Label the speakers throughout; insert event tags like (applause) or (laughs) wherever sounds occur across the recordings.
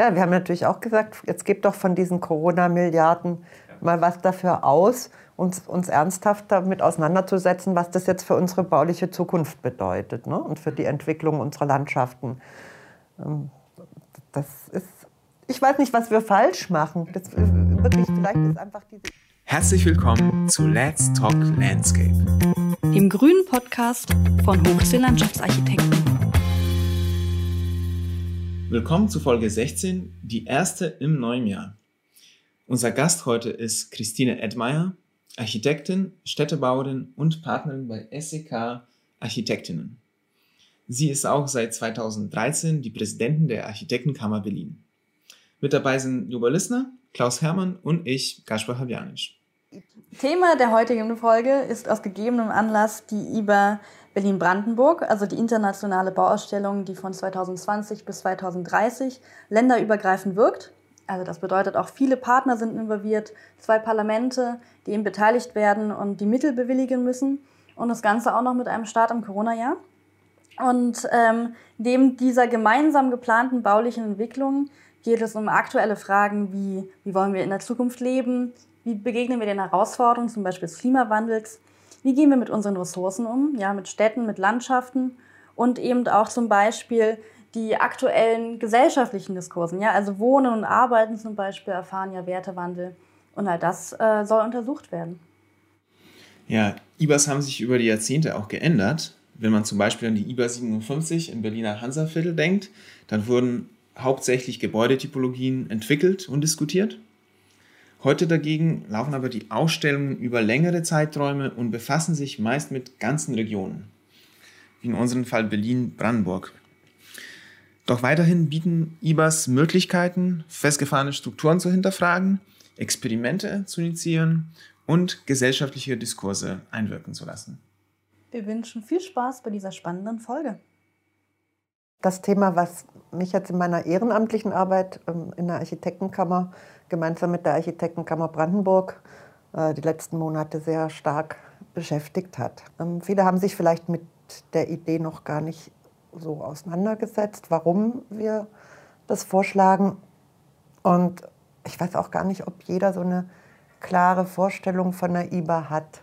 Speaker 1: Ja, wir haben natürlich auch gesagt, jetzt gebt doch von diesen Corona-Milliarden mal was dafür aus, uns, uns ernsthaft damit auseinanderzusetzen, was das jetzt für unsere bauliche Zukunft bedeutet ne? und für die Entwicklung unserer Landschaften. Ähm, das ist, ich weiß nicht, was wir falsch machen. Das, wirklich, vielleicht ist einfach diese
Speaker 2: Herzlich willkommen zu Let's Talk Landscape,
Speaker 3: dem grünen Podcast von Hochsee Landschaftsarchitekten.
Speaker 2: Willkommen zu Folge 16, die erste im neuen Jahr. Unser Gast heute ist Christine Edmeier, Architektin, Städtebauerin und Partnerin bei SEK Architektinnen. Sie ist auch seit 2013 die Präsidentin der Architektenkammer Berlin. Mit dabei sind Juba Lissner, Klaus Hermann und ich, Gaspar Habjanic.
Speaker 3: Thema der heutigen Folge ist aus gegebenem Anlass die IBA Berlin-Brandenburg, also die internationale Bauausstellung, die von 2020 bis 2030 länderübergreifend wirkt. Also das bedeutet auch viele Partner sind involviert, zwei Parlamente, die eben beteiligt werden und die Mittel bewilligen müssen. Und das Ganze auch noch mit einem Start im Corona-Jahr. Und ähm, neben dieser gemeinsam geplanten baulichen Entwicklung geht es um aktuelle Fragen wie, wie wollen wir in der Zukunft leben, wie begegnen wir den Herausforderungen, zum Beispiel des Klimawandels, wie gehen wir mit unseren Ressourcen um, ja, mit Städten, mit Landschaften und eben auch zum Beispiel die aktuellen gesellschaftlichen Diskursen. Ja, also Wohnen und Arbeiten zum Beispiel erfahren ja Wertewandel und all das äh, soll untersucht werden.
Speaker 2: Ja, IBAs haben sich über die Jahrzehnte auch geändert. Wenn man zum Beispiel an die IBA 57 im Berliner Hansaviertel denkt, dann wurden hauptsächlich Gebäudetypologien entwickelt und diskutiert. Heute dagegen laufen aber die Ausstellungen über längere Zeiträume und befassen sich meist mit ganzen Regionen, wie in unserem Fall Berlin-Brandenburg. Doch weiterhin bieten IBAs Möglichkeiten, festgefahrene Strukturen zu hinterfragen, Experimente zu initiieren und gesellschaftliche Diskurse einwirken zu lassen.
Speaker 3: Wir wünschen viel Spaß bei dieser spannenden Folge.
Speaker 1: Das Thema, was mich jetzt in meiner ehrenamtlichen Arbeit ähm, in der Architektenkammer gemeinsam mit der Architektenkammer Brandenburg äh, die letzten Monate sehr stark beschäftigt hat. Ähm, viele haben sich vielleicht mit der Idee noch gar nicht so auseinandergesetzt, warum wir das vorschlagen. Und ich weiß auch gar nicht, ob jeder so eine klare Vorstellung von der IBA hat.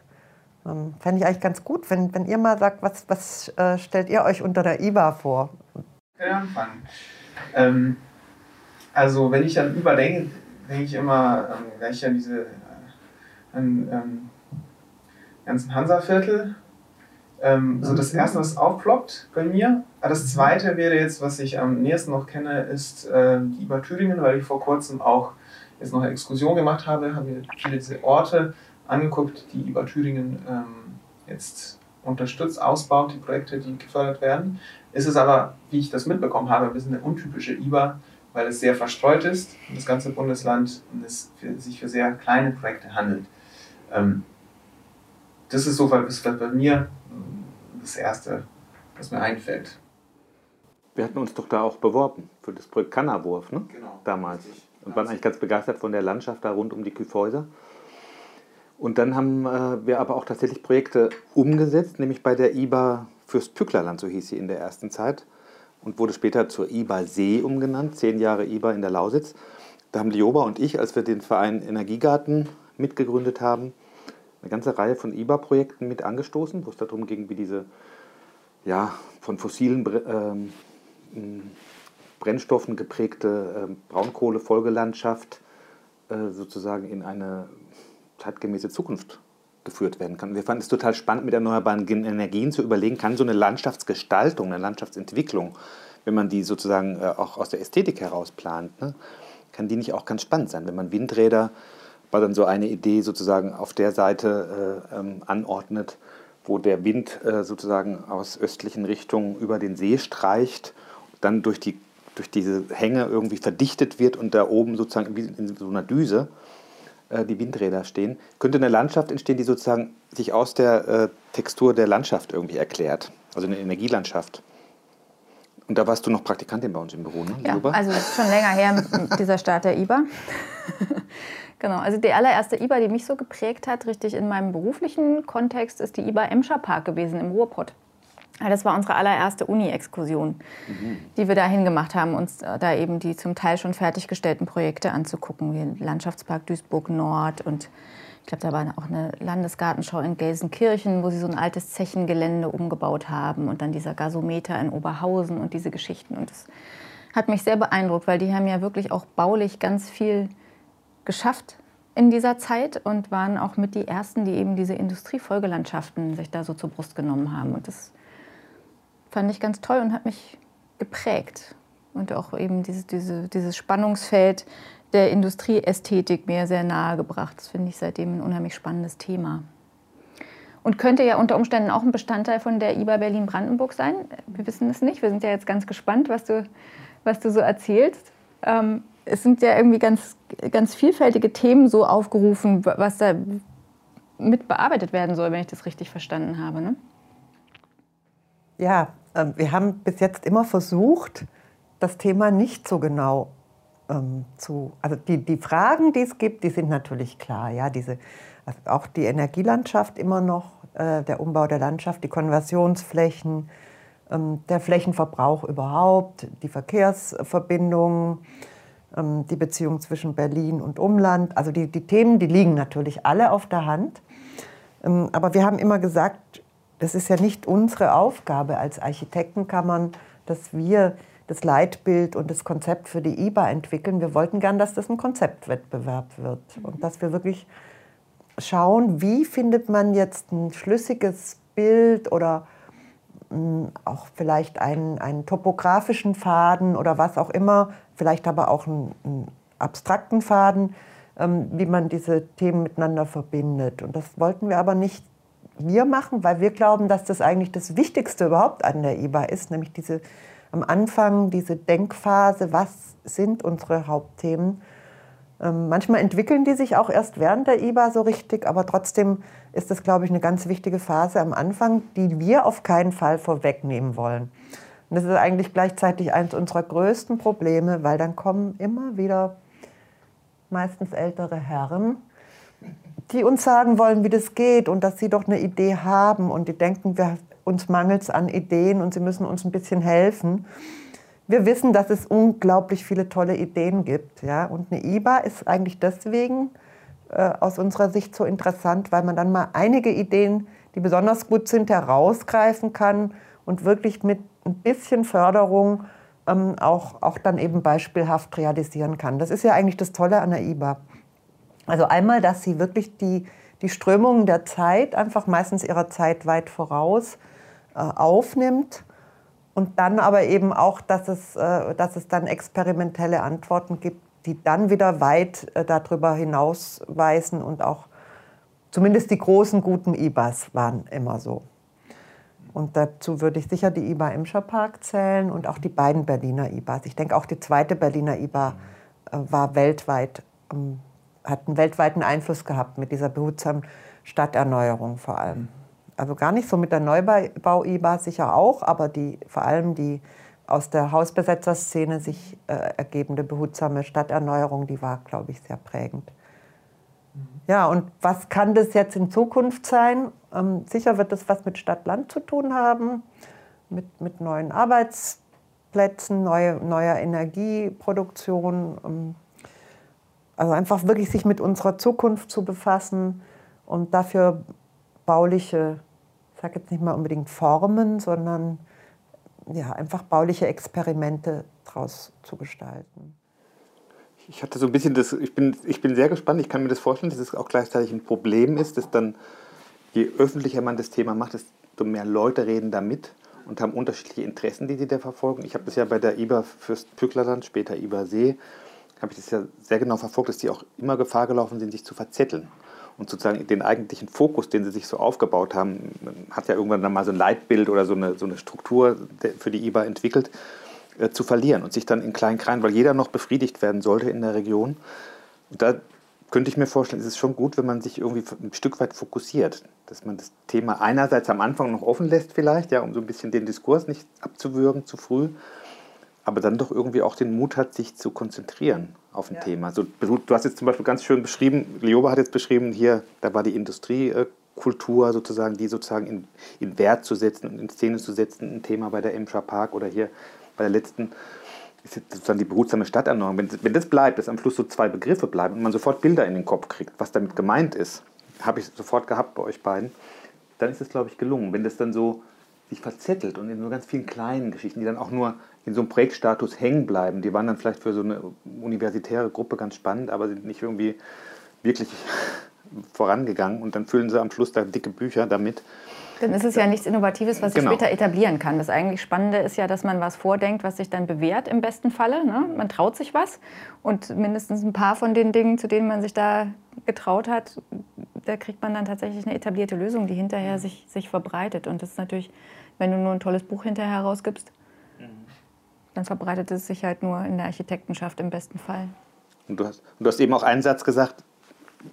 Speaker 1: Ähm, Fände ich eigentlich ganz gut, wenn, wenn ihr mal sagt, was, was äh, stellt ihr euch unter der IBA vor?
Speaker 4: Ich kann anfangen. Ähm, also wenn ich an IBA denke, denke ich immer ähm, gleich an diese äh, an, ähm, ganzen Hansa-Viertel. Ähm, so das erste, was aufploppt bei mir. Ah, das zweite wäre jetzt, was ich am nächsten noch kenne, ist äh, die IBA Thüringen, weil ich vor kurzem auch jetzt noch eine Exkursion gemacht habe, habe mir viele diese Orte angeguckt, die IBA Thüringen ähm, jetzt unterstützt, ausbaut, die Projekte, die gefördert werden. Ist es aber, wie ich das mitbekommen habe, ein bisschen eine untypische IBA, weil es sehr verstreut ist, das ganze Bundesland, und es für, sich für sehr kleine Projekte handelt. Ähm, das ist so was bei mir das Erste, was mir einfällt.
Speaker 5: Wir hatten uns doch da auch beworben für das Projekt Kannerwurf, ne? Genau. Damals. Und waren eigentlich ganz begeistert von der Landschaft da rund um die Kyffhäuser. Und dann haben äh, wir aber auch tatsächlich Projekte umgesetzt, nämlich bei der IBA Fürst Pücklerland, so hieß sie in der ersten Zeit und wurde später zur IBA See umgenannt, zehn Jahre IBA in der Lausitz. Da haben Lioba und ich, als wir den Verein Energiegarten mitgegründet haben, eine ganze Reihe von IBA-Projekten mit angestoßen, wo es darum ging, wie diese ja, von fossilen ähm, Brennstoffen geprägte äh, Braunkohle-Folgelandschaft äh, sozusagen in eine zeitgemäße Zukunft geführt werden kann. Wir fanden es total spannend, mit erneuerbaren Energien zu überlegen, kann so eine Landschaftsgestaltung, eine Landschaftsentwicklung, wenn man die sozusagen äh, auch aus der Ästhetik heraus plant, ne, kann die nicht auch ganz spannend sein. Wenn man Windräder, war dann so eine Idee sozusagen auf der Seite äh, ähm, anordnet, wo der Wind äh, sozusagen aus östlichen Richtungen über den See streicht, dann durch, die, durch diese Hänge irgendwie verdichtet wird und da oben sozusagen in so einer Düse die Windräder stehen, könnte eine Landschaft entstehen, die sozusagen sich aus der äh, Textur der Landschaft irgendwie erklärt, also eine Energielandschaft. Und da warst du noch Praktikantin bei uns im Büro, ne?
Speaker 6: Ja, Juba? also das ist schon länger her, (laughs) dieser Start der IBA. (laughs) genau, also die allererste IBA, die mich so geprägt hat, richtig in meinem beruflichen Kontext, ist die IBA Emscher Park gewesen im Ruhrpott. Das war unsere allererste Uni-Exkursion, mhm. die wir dahin gemacht haben, uns da eben die zum Teil schon fertiggestellten Projekte anzugucken, wie Landschaftspark Duisburg Nord und ich glaube, da war auch eine Landesgartenschau in Gelsenkirchen, wo sie so ein altes Zechengelände umgebaut haben und dann dieser Gasometer in Oberhausen und diese Geschichten. Und das hat mich sehr beeindruckt, weil die haben ja wirklich auch baulich ganz viel geschafft in dieser Zeit und waren auch mit die ersten, die eben diese Industriefolgelandschaften sich da so zur Brust genommen haben. Und das fand ich ganz toll und hat mich geprägt. Und auch eben dieses, diese, dieses Spannungsfeld der Industrieästhetik mir sehr nahe gebracht. Das finde ich seitdem ein unheimlich spannendes Thema. Und könnte ja unter Umständen auch ein Bestandteil von der IBA Berlin-Brandenburg sein. Wir wissen es nicht. Wir sind ja jetzt ganz gespannt, was du, was du so erzählst. Ähm, es sind ja irgendwie ganz, ganz vielfältige Themen so aufgerufen, was da mit bearbeitet werden soll, wenn ich das richtig verstanden habe. Ne?
Speaker 1: Ja, wir haben bis jetzt immer versucht, das Thema nicht so genau ähm, zu. Also die, die Fragen, die es gibt, die sind natürlich klar. Ja, diese, also auch die Energielandschaft immer noch, äh, der Umbau der Landschaft, die Konversionsflächen, ähm, der Flächenverbrauch überhaupt, die Verkehrsverbindungen, ähm, die Beziehung zwischen Berlin und Umland. Also die, die Themen, die liegen natürlich alle auf der Hand. Ähm, aber wir haben immer gesagt, das ist ja nicht unsere Aufgabe als Architektenkammern, dass wir das Leitbild und das Konzept für die IBA entwickeln. Wir wollten gern, dass das ein Konzeptwettbewerb wird und dass wir wirklich schauen, wie findet man jetzt ein schlüssiges Bild oder hm, auch vielleicht einen, einen topografischen Faden oder was auch immer, vielleicht aber auch einen, einen abstrakten Faden, ähm, wie man diese Themen miteinander verbindet. Und das wollten wir aber nicht wir machen, weil wir glauben, dass das eigentlich das Wichtigste überhaupt an der IBA ist, nämlich diese am Anfang diese Denkphase, was sind unsere Hauptthemen. Ähm, manchmal entwickeln die sich auch erst während der IBA so richtig, aber trotzdem ist das, glaube ich, eine ganz wichtige Phase am Anfang, die wir auf keinen Fall vorwegnehmen wollen. Und das ist eigentlich gleichzeitig eines unserer größten Probleme, weil dann kommen immer wieder meistens ältere Herren, die uns sagen wollen, wie das geht und dass sie doch eine Idee haben und die denken, wir uns mangelt es an Ideen und Sie müssen uns ein bisschen helfen. Wir wissen, dass es unglaublich viele tolle Ideen gibt. Ja? Und eine IBA ist eigentlich deswegen äh, aus unserer Sicht so interessant, weil man dann mal einige Ideen, die besonders gut sind, herausgreifen kann und wirklich mit ein bisschen Förderung ähm, auch, auch dann eben beispielhaft realisieren kann. Das ist ja eigentlich das Tolle an der IBA. Also einmal, dass sie wirklich die, die Strömungen der Zeit, einfach meistens ihrer Zeit weit voraus, äh, aufnimmt. Und dann aber eben auch, dass es, äh, dass es dann experimentelle Antworten gibt, die dann wieder weit äh, darüber hinausweisen und auch zumindest die großen guten IBAs waren immer so. Und dazu würde ich sicher die IBA Emscher Park zählen und auch die beiden Berliner IBAs. Ich denke, auch die zweite Berliner IBA war weltweit, ähm, hat einen weltweiten Einfluss gehabt mit dieser behutsamen Stadterneuerung vor allem also gar nicht so mit der Neubau-IBA sicher auch, aber die, vor allem die aus der Hausbesetzerszene sich äh, ergebende behutsame Stadterneuerung, die war, glaube ich, sehr prägend. Ja, und was kann das jetzt in Zukunft sein? Ähm, sicher wird das was mit Stadt-Land zu tun haben, mit, mit neuen Arbeitsplätzen, neue, neuer Energieproduktion. Ähm, also einfach wirklich sich mit unserer Zukunft zu befassen und dafür bauliche ich sage jetzt nicht mal unbedingt Formen, sondern ja, einfach bauliche Experimente daraus zu gestalten.
Speaker 5: Ich hatte so ein bisschen das, ich bin, ich bin sehr gespannt, ich kann mir das vorstellen, dass es auch gleichzeitig ein Problem ist, dass dann, je öffentlicher man das Thema macht, desto mehr Leute reden damit und haben unterschiedliche Interessen, die sie da verfolgen. Ich habe das ja bei der IBA Fürst-Pücklerland, später IBA See, habe ich das ja sehr genau verfolgt, dass die auch immer Gefahr gelaufen sind, sich zu verzetteln und sozusagen den eigentlichen Fokus, den sie sich so aufgebaut haben, hat ja irgendwann dann mal so ein Leitbild oder so eine, so eine Struktur für die IBA entwickelt, äh, zu verlieren und sich dann in kleinen Kreisen, weil jeder noch befriedigt werden sollte in der Region. Und da könnte ich mir vorstellen, ist es schon gut, wenn man sich irgendwie ein Stück weit fokussiert, dass man das Thema einerseits am Anfang noch offen lässt vielleicht, ja, um so ein bisschen den Diskurs nicht abzuwürgen zu früh, aber dann doch irgendwie auch den Mut hat, sich zu konzentrieren auf ein ja. Thema. So, du hast jetzt zum Beispiel ganz schön beschrieben, Lioba hat jetzt beschrieben, hier, da war die Industrie äh, Kultur sozusagen, die sozusagen in, in Wert zu setzen und in Szene zu setzen, ein Thema bei der Emscher Park oder hier bei der letzten ist jetzt sozusagen die behutsame Stadterneuerung. Wenn, wenn das bleibt, dass am Schluss so zwei Begriffe bleiben und man sofort Bilder in den Kopf kriegt, was damit gemeint ist, habe ich sofort gehabt bei euch beiden, dann ist es, glaube ich, gelungen. Wenn das dann so sich verzettelt und in so ganz vielen kleinen Geschichten, die dann auch nur in so einem Projektstatus hängen bleiben, die waren dann vielleicht für so eine universitäre Gruppe ganz spannend, aber sind nicht irgendwie wirklich (laughs) vorangegangen und dann füllen sie am Schluss da dicke Bücher damit.
Speaker 6: Dann ist es ja nichts Innovatives, was sich genau. später etablieren kann. Das eigentlich Spannende ist ja, dass man was vordenkt, was sich dann bewährt im besten Falle. Ne? Man traut sich was und mindestens ein paar von den Dingen, zu denen man sich da getraut hat, da kriegt man dann tatsächlich eine etablierte Lösung, die hinterher sich, sich verbreitet. Und das ist natürlich, wenn du nur ein tolles Buch hinterher rausgibst, dann verbreitet es sich halt nur in der Architektenschaft im besten Fall.
Speaker 5: Und du hast, du hast eben auch einen Satz gesagt,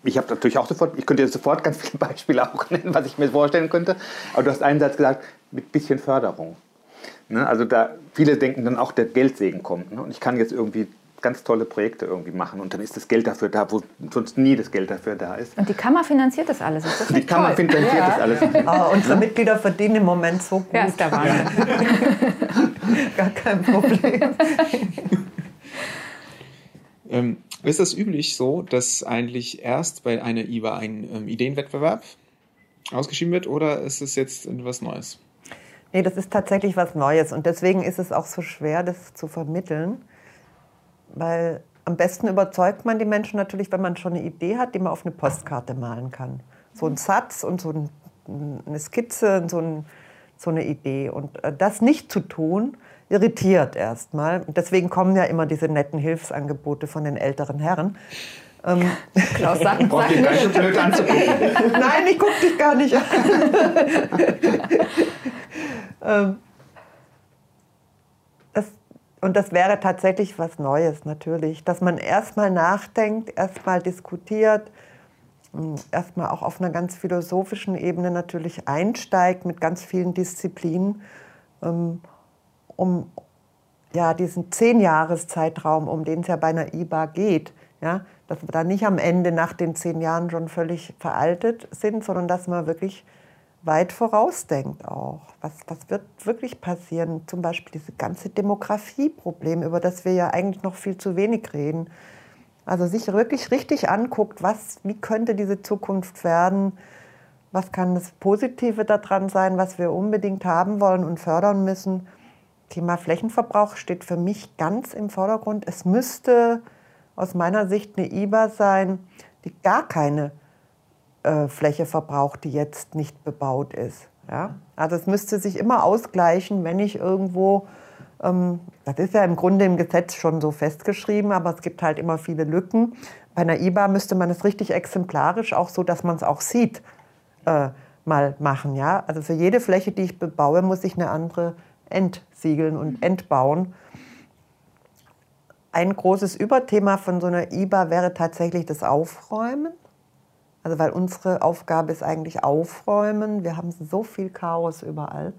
Speaker 5: ich habe natürlich auch sofort, ich könnte jetzt sofort ganz viele (laughs) Beispiele auch nennen, was ich mir vorstellen könnte, aber du hast einen Satz gesagt, mit bisschen Förderung. Ne? Also da, viele denken dann auch, der Geldsegen kommt. Ne? Und ich kann jetzt irgendwie ganz tolle Projekte irgendwie machen und dann ist das Geld dafür da, wo sonst nie das Geld dafür da ist.
Speaker 6: Und die Kammer finanziert das alles. Ist das
Speaker 5: die Kammer toll? finanziert ja. das alles. (laughs)
Speaker 1: Oh, unsere Mitglieder verdienen im Moment so gut.
Speaker 6: Ja, ist der Wahnsinn. (laughs)
Speaker 1: Gar kein Problem.
Speaker 2: ähm, ist das üblich so, dass eigentlich erst bei einer IWA ein ähm, Ideenwettbewerb ausgeschrieben wird oder ist es jetzt etwas Neues?
Speaker 1: Nee, das ist tatsächlich was Neues und deswegen ist es auch so schwer, das zu vermitteln, weil am besten überzeugt man die Menschen natürlich, wenn man schon eine Idee hat, die man auf eine Postkarte malen kann. So ein Satz und so ein, eine Skizze und so, ein, so eine Idee. Und äh, das nicht zu tun, irritiert erstmal. Deswegen kommen ja immer diese netten Hilfsangebote von den älteren Herren.
Speaker 6: Ähm, (laughs) Klaus, sag,
Speaker 5: Braucht ihr ganz schön blöd anzugucken. (laughs)
Speaker 1: Nein, ich gucke dich gar nicht an. (laughs) ähm, und das wäre tatsächlich was Neues, natürlich. Dass man erstmal nachdenkt, erstmal diskutiert, hm, erstmal auch auf einer ganz philosophischen Ebene natürlich einsteigt mit ganz vielen Disziplinen. Ähm, um ja, diesen Zehn-Jahres-Zeitraum, um den es ja bei einer IBA geht, ja, dass wir da nicht am Ende nach den zehn Jahren schon völlig veraltet sind, sondern dass man wirklich weit vorausdenkt auch. Was, was wird wirklich passieren? Zum Beispiel diese ganze Demografieproblem, über das wir ja eigentlich noch viel zu wenig reden. Also sich wirklich richtig anguckt, was, wie könnte diese Zukunft werden, was kann das Positive daran sein, was wir unbedingt haben wollen und fördern müssen. Thema Flächenverbrauch steht für mich ganz im Vordergrund. Es müsste aus meiner Sicht eine IBA sein, die gar keine äh, Fläche verbraucht, die jetzt nicht bebaut ist. Ja? Also es müsste sich immer ausgleichen, wenn ich irgendwo, ähm, das ist ja im Grunde im Gesetz schon so festgeschrieben, aber es gibt halt immer viele Lücken. Bei einer IBA müsste man es richtig exemplarisch, auch so, dass man es auch sieht, äh, mal machen. Ja? Also für jede Fläche, die ich bebaue, muss ich eine andere entsiegeln und entbauen. Ein großes Überthema von so einer IBA wäre tatsächlich das Aufräumen. Also weil unsere Aufgabe ist eigentlich Aufräumen. Wir haben so viel Chaos überall.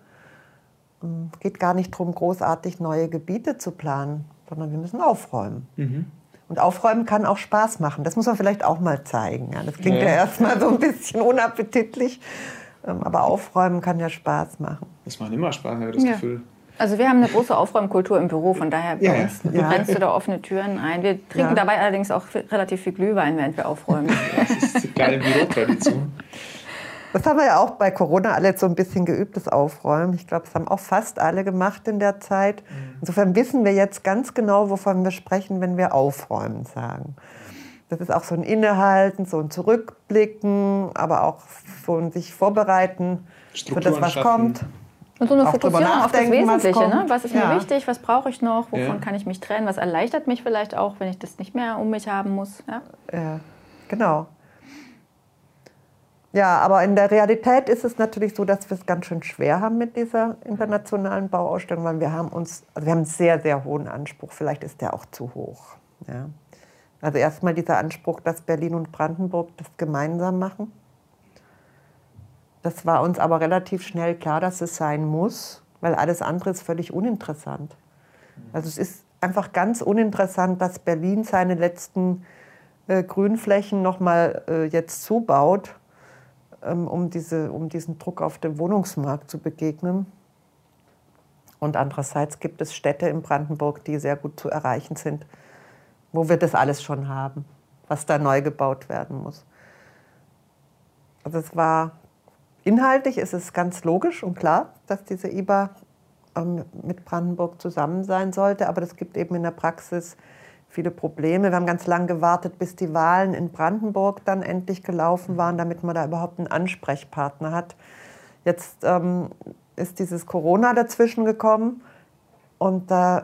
Speaker 1: Es ähm, geht gar nicht darum, großartig neue Gebiete zu planen, sondern wir müssen aufräumen. Mhm. Und aufräumen kann auch Spaß machen. Das muss man vielleicht auch mal zeigen. Ja, das klingt ja, ja erstmal so ein bisschen unappetitlich. Ähm, aber aufräumen kann ja Spaß machen.
Speaker 2: Das macht immer Spaß, habe ich das ja. Gefühl.
Speaker 6: Also wir haben eine große Aufräumkultur im Büro, von daher bei ja, uns ja. rennst du da offene Türen ein. Wir trinken ja. dabei allerdings auch relativ viel Glühwein, während wir aufräumen. (laughs)
Speaker 2: Das ist die kleine Bürotradition.
Speaker 1: Das haben wir ja auch bei Corona alle so ein bisschen geübt, das Aufräumen. Ich glaube, das haben auch fast alle gemacht in der Zeit. Mhm. Insofern wissen wir jetzt ganz genau, wovon wir sprechen, wenn wir aufräumen sagen. Das ist auch so ein Innehalten, so ein Zurückblicken, aber auch so ein sich vorbereiten für das, was schaffen. kommt.
Speaker 6: Und so eine Fokussierung auf das Wesentliche. Was, ne? was ist ja. mir wichtig? Was brauche ich noch? Wovon ja. kann ich mich trennen? Was erleichtert mich vielleicht auch, wenn ich das nicht mehr um mich haben muss? Ja,
Speaker 1: ja genau. Ja, aber in der Realität ist es natürlich so, dass wir es ganz schön schwer haben mit dieser internationalen Bauausstellung, weil wir haben uns, also wir haben einen sehr, sehr hohen Anspruch. Vielleicht ist der auch zu hoch. Ja. Also erstmal dieser Anspruch, dass Berlin und Brandenburg das gemeinsam machen. Das war uns aber relativ schnell klar, dass es sein muss, weil alles andere ist völlig uninteressant. Also es ist einfach ganz uninteressant, dass Berlin seine letzten äh, Grünflächen noch mal äh, jetzt zubaut ähm, um, diese, um diesen Druck auf dem Wohnungsmarkt zu begegnen. Und andererseits gibt es Städte in Brandenburg, die sehr gut zu erreichen sind, wo wir das alles schon haben, was da neu gebaut werden muss. Also es war inhaltlich ist es ganz logisch und klar, dass diese IBA ähm, mit Brandenburg zusammen sein sollte, aber es gibt eben in der Praxis viele Probleme. Wir haben ganz lange gewartet, bis die Wahlen in Brandenburg dann endlich gelaufen waren, damit man da überhaupt einen Ansprechpartner hat. Jetzt ähm, ist dieses Corona dazwischen gekommen und äh,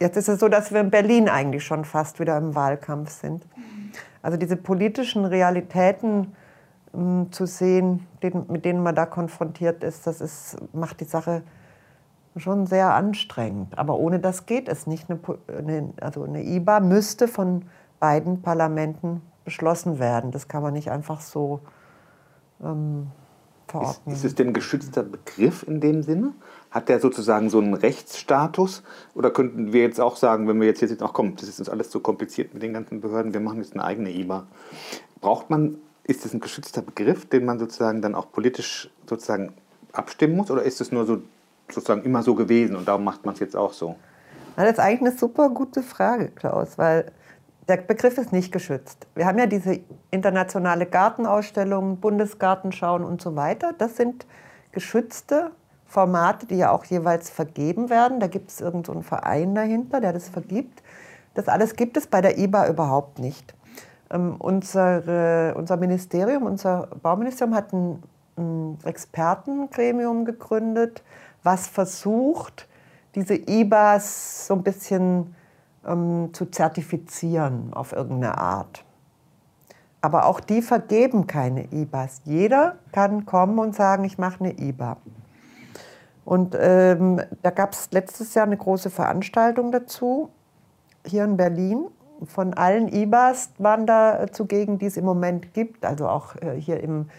Speaker 1: jetzt ist es so, dass wir in Berlin eigentlich schon fast wieder im Wahlkampf sind. Also diese politischen Realitäten zu sehen, mit denen man da konfrontiert ist, das ist, macht die Sache schon sehr anstrengend. Aber ohne das geht es nicht. Eine, also eine IBA müsste von beiden Parlamenten beschlossen werden. Das kann man nicht einfach so ähm, verordnen.
Speaker 5: Ist, ist es denn ein geschützter Begriff in dem Sinne? Hat der sozusagen so einen Rechtsstatus? Oder könnten wir jetzt auch sagen, wenn wir jetzt hier sitzen, ach komm, das ist uns alles zu kompliziert mit den ganzen Behörden, wir machen jetzt eine eigene IBA. Braucht man, ist das ein geschützter Begriff, den man sozusagen dann auch politisch sozusagen abstimmen muss? Oder ist es nur so sozusagen immer so gewesen und darum macht man es jetzt auch so?
Speaker 1: Das ist eigentlich eine super gute Frage, Klaus, weil der Begriff ist nicht geschützt. Wir haben ja diese internationale Gartenausstellung, Bundesgartenschauen und so weiter. Das sind geschützte Formate, die ja auch jeweils vergeben werden. Da gibt es irgendeinen so Verein dahinter, der das vergibt. Das alles gibt es bei der IBA überhaupt nicht. Ähm, unsere, unser Ministerium, unser Bauministerium hat ein, ein Expertengremium gegründet, was versucht, diese IBAs so ein bisschen ähm, zu zertifizieren auf irgendeine Art. Aber auch die vergeben keine IBAs. Jeder kann kommen und sagen, ich mache eine IBA. Und ähm, da gab es letztes Jahr eine große Veranstaltung dazu, hier in Berlin. Von allen IBAs waren da zugegen, die es im Moment gibt, also auch äh, hier im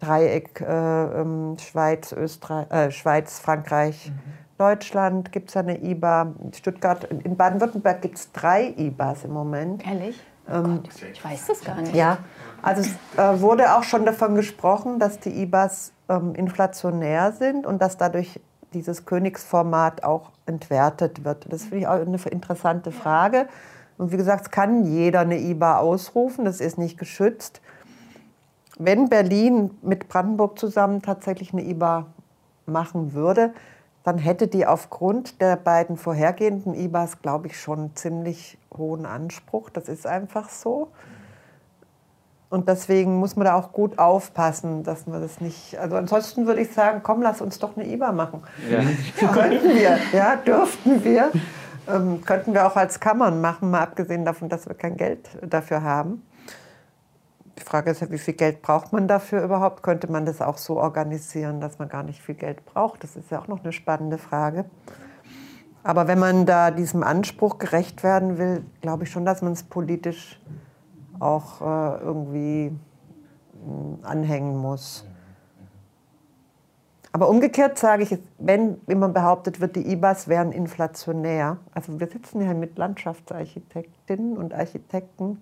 Speaker 1: Dreieck äh, ähm, Schweiz, Österreich, äh, Schweiz, Frankreich, mhm. Deutschland gibt es eine IBA. Stuttgart, in Baden-Württemberg gibt es drei IBAs im Moment.
Speaker 6: Ehrlich? Ähm, Gott, ich weiß das gar nicht.
Speaker 1: Ja, also es äh, wurde auch schon davon gesprochen, dass die IBAs ähm, inflationär sind und dass dadurch dieses Königsformat auch entwertet wird. Das finde ich auch eine interessante Frage. Und wie gesagt, es kann jeder eine IBA ausrufen, das ist nicht geschützt wenn Berlin mit Brandenburg zusammen tatsächlich eine IBA machen würde, dann hätte die aufgrund der beiden vorhergehenden IBAs, glaube ich, schon einen ziemlich hohen Anspruch. Das ist einfach so. Und deswegen muss man da auch gut aufpassen, dass man das nicht. Also ansonsten würde ich sagen, komm, lass uns doch eine IBA machen. Ja. Könnten wir, ja, dürften wir. Ähm, könnten wir auch als Kammern machen, mal abgesehen davon, dass wir kein Geld dafür haben. Die Frage ist ja, wie viel Geld braucht man dafür überhaupt? Könnte man das auch so organisieren, dass man gar nicht viel Geld braucht? Das ist ja auch noch eine spannende Frage. Aber wenn man da diesem Anspruch gerecht werden will, glaube ich schon, dass man es politisch auch äh, irgendwie mh, anhängen muss. Aber umgekehrt sage ich, wenn immer behauptet wird, die IBAs wären inflationär, also wir sitzen hier mit Landschaftsarchitektinnen und Architekten,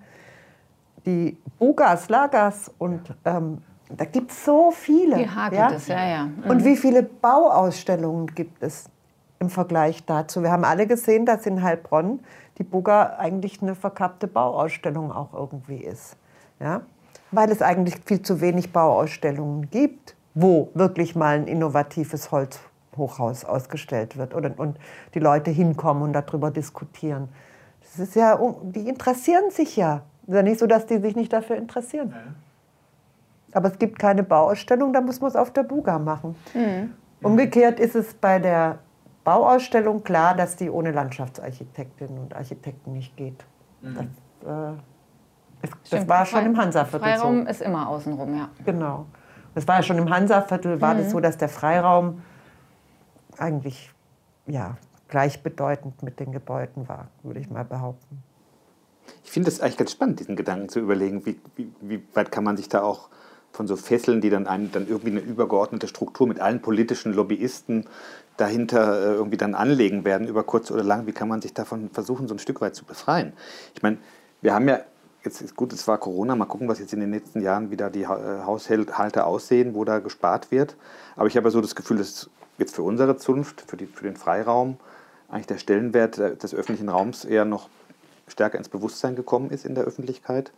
Speaker 1: die Bugas, Lagas und ähm, da gibt es so viele.
Speaker 6: Die Hake ja? Das, ja, ja.
Speaker 1: Mhm. Und wie viele Bauausstellungen gibt es im Vergleich dazu? Wir haben alle gesehen, dass in Heilbronn die Buga eigentlich eine verkappte Bauausstellung auch irgendwie ist. Ja? Weil es eigentlich viel zu wenig Bauausstellungen gibt, wo wirklich mal ein innovatives Holzhochhaus ausgestellt wird oder, und die Leute hinkommen und darüber diskutieren. Das ist ja, die interessieren sich ja ist ja nicht so, dass die sich nicht dafür interessieren. Ja. Aber es gibt keine Bauausstellung, da muss man es auf der Buga machen. Mhm. Umgekehrt ist es bei der Bauausstellung klar, dass die ohne Landschaftsarchitektinnen und Architekten nicht geht. Mhm. Das, äh, ist, das war schon im Hansaviertel
Speaker 6: so. Freiraum ist immer außenrum, ja.
Speaker 1: Genau. Das war ja schon im Hansaviertel, war mhm. das so, dass der Freiraum eigentlich ja, gleichbedeutend mit den Gebäuden war, würde ich mal behaupten.
Speaker 5: Ich finde es eigentlich ganz spannend, diesen Gedanken zu überlegen, wie, wie, wie, weit kann man sich da auch von so Fesseln, die dann einem dann irgendwie eine übergeordnete Struktur mit allen politischen Lobbyisten dahinter äh, irgendwie dann anlegen werden, über kurz oder lang, wie kann man sich davon versuchen, so ein Stück weit zu befreien? Ich meine, wir haben ja jetzt ist gut, es war Corona, mal gucken, was jetzt in den nächsten Jahren wieder die Haushalte aussehen, wo da gespart wird. Aber ich habe so das Gefühl, dass jetzt für unsere Zunft, für, die, für den Freiraum, eigentlich der Stellenwert des öffentlichen Raums eher noch stärker ins Bewusstsein gekommen ist in der Öffentlichkeit.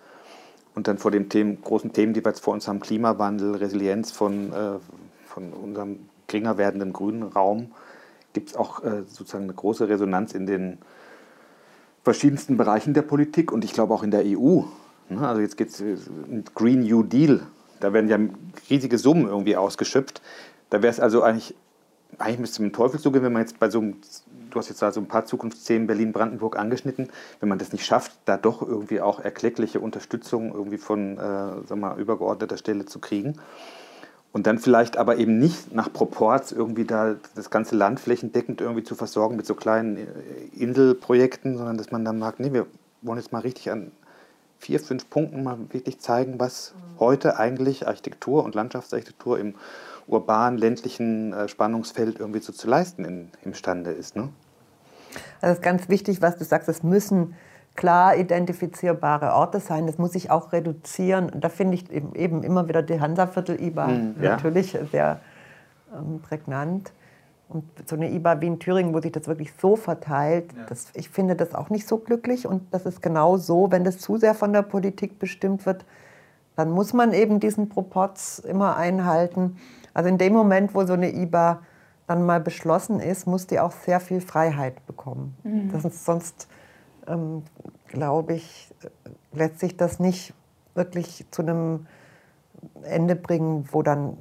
Speaker 5: Und dann vor den Themen, großen Themen, die wir jetzt vor uns haben, Klimawandel, Resilienz von, äh, von unserem geringer werdenden grünen Raum, gibt es auch äh, sozusagen eine große Resonanz in den verschiedensten Bereichen der Politik und ich glaube auch in der EU. Ne, also jetzt geht es äh, Green New Deal, da werden ja riesige Summen irgendwie ausgeschöpft. Da wäre es also eigentlich, eigentlich müsste man den Teufel zugehen, wenn man jetzt bei so einem, du hast jetzt da so ein paar Zukunftsthemen Berlin-Brandenburg angeschnitten, wenn man das nicht schafft, da doch irgendwie auch erkleckliche Unterstützung irgendwie von, äh, sag mal, übergeordneter Stelle zu kriegen. Und dann vielleicht aber eben nicht nach Proports irgendwie da das ganze Land flächendeckend irgendwie zu versorgen mit so kleinen äh, Inselprojekten, sondern dass man dann sagt, nee, wir wollen jetzt mal richtig an vier, fünf Punkten mal wirklich zeigen, was mhm. heute eigentlich Architektur und Landschaftsarchitektur im urbanen, ländlichen äh, Spannungsfeld irgendwie so zu leisten in, imstande ist. Ne?
Speaker 1: Also es ist ganz wichtig, was du sagst, es müssen klar identifizierbare Orte sein. Das muss sich auch reduzieren. Und da finde ich eben immer wieder die Hansaviertel-IBA mhm, ja. natürlich sehr ähm, prägnant. Und so eine IBA wie in Thüringen, wo sich das wirklich so verteilt, ja. das, ich finde das auch nicht so glücklich. Und das ist genau so, wenn das zu sehr von der Politik bestimmt wird, dann muss man eben diesen Proporz immer einhalten. Also in dem Moment, wo so eine IBA dann mal beschlossen ist, muss die auch sehr viel Freiheit bekommen. Mhm. Das ist sonst ähm, glaube ich, lässt sich das nicht wirklich zu einem Ende bringen, wo dann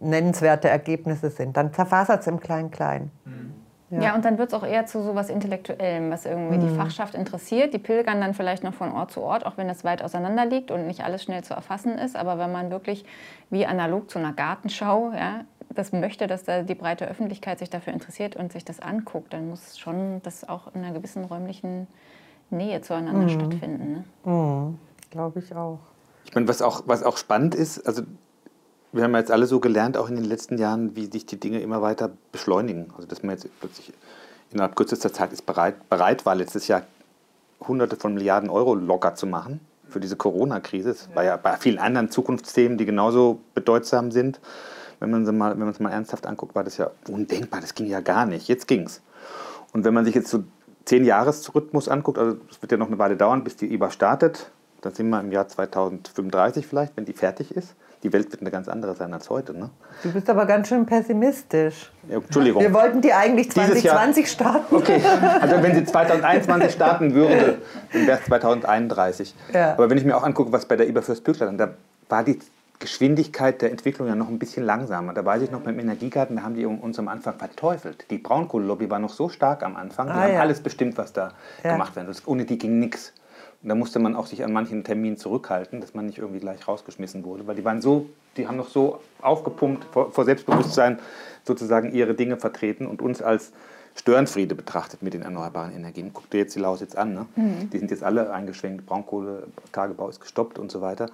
Speaker 1: nennenswerte Ergebnisse sind. Dann zerfasert es im Klein-Klein.
Speaker 6: Mhm. Ja. ja. und dann wird es auch eher zu so was Intellektuellem, was irgendwie mhm. die Fachschaft interessiert. Die pilgern dann vielleicht noch von Ort zu Ort, auch wenn es weit auseinander liegt und nicht alles schnell zu erfassen ist. Aber wenn man wirklich wie analog zu einer Gartenschau ja, das möchte, dass da die breite Öffentlichkeit sich dafür interessiert und sich das anguckt, dann muss schon das auch in einer gewissen räumlichen Nähe zueinander mhm. stattfinden.
Speaker 1: Ne? Mhm. Glaube ich auch.
Speaker 5: Ich meine, was auch, was auch spannend ist, also wir haben jetzt alle so gelernt, auch in den letzten Jahren, wie sich die Dinge immer weiter beschleunigen. Also dass man jetzt plötzlich innerhalb kürzester Zeit ist bereit, bereit war, letztes Jahr hunderte von Milliarden Euro locker zu machen für diese Corona-Krise. Das war ja bei vielen anderen Zukunftsthemen, die genauso bedeutsam sind wenn man es mal, mal ernsthaft anguckt, war das ja undenkbar, das ging ja gar nicht. Jetzt ging es. Und wenn man sich jetzt so zehn Jahresrhythmus anguckt, also es wird ja noch eine Weile dauern, bis die IBA startet, dann sind wir im Jahr 2035 vielleicht, wenn die fertig ist. Die Welt wird eine ganz andere sein als heute. Ne?
Speaker 1: Du bist aber ganz schön pessimistisch.
Speaker 5: Ja, Entschuldigung.
Speaker 1: Wir wollten die eigentlich 2020 starten.
Speaker 5: Okay, also wenn sie (laughs) 2021 starten würde, dann wäre es 2031. Ja. Aber wenn ich mir auch angucke, was bei der IBA Fürst Böckler, da war die Geschwindigkeit der Entwicklung ja noch ein bisschen langsamer. Da weiß ich noch beim Energiegarten, da haben die uns am Anfang verteufelt. Die Braunkohlelobby war noch so stark am Anfang, die ah, haben ja. alles bestimmt, was da ja. gemacht werden soll. Ohne die ging nichts. Da musste man auch sich an manchen Terminen zurückhalten, dass man nicht irgendwie gleich rausgeschmissen wurde, weil die waren so, die haben noch so aufgepumpt vor, vor Selbstbewusstsein sozusagen ihre Dinge vertreten und uns als Störenfriede betrachtet mit den erneuerbaren Energien. Guck dir jetzt die Lausitz an, ne? Mhm. die sind jetzt alle eingeschwenkt, Braunkohle, Tagebau ist gestoppt und so weiter.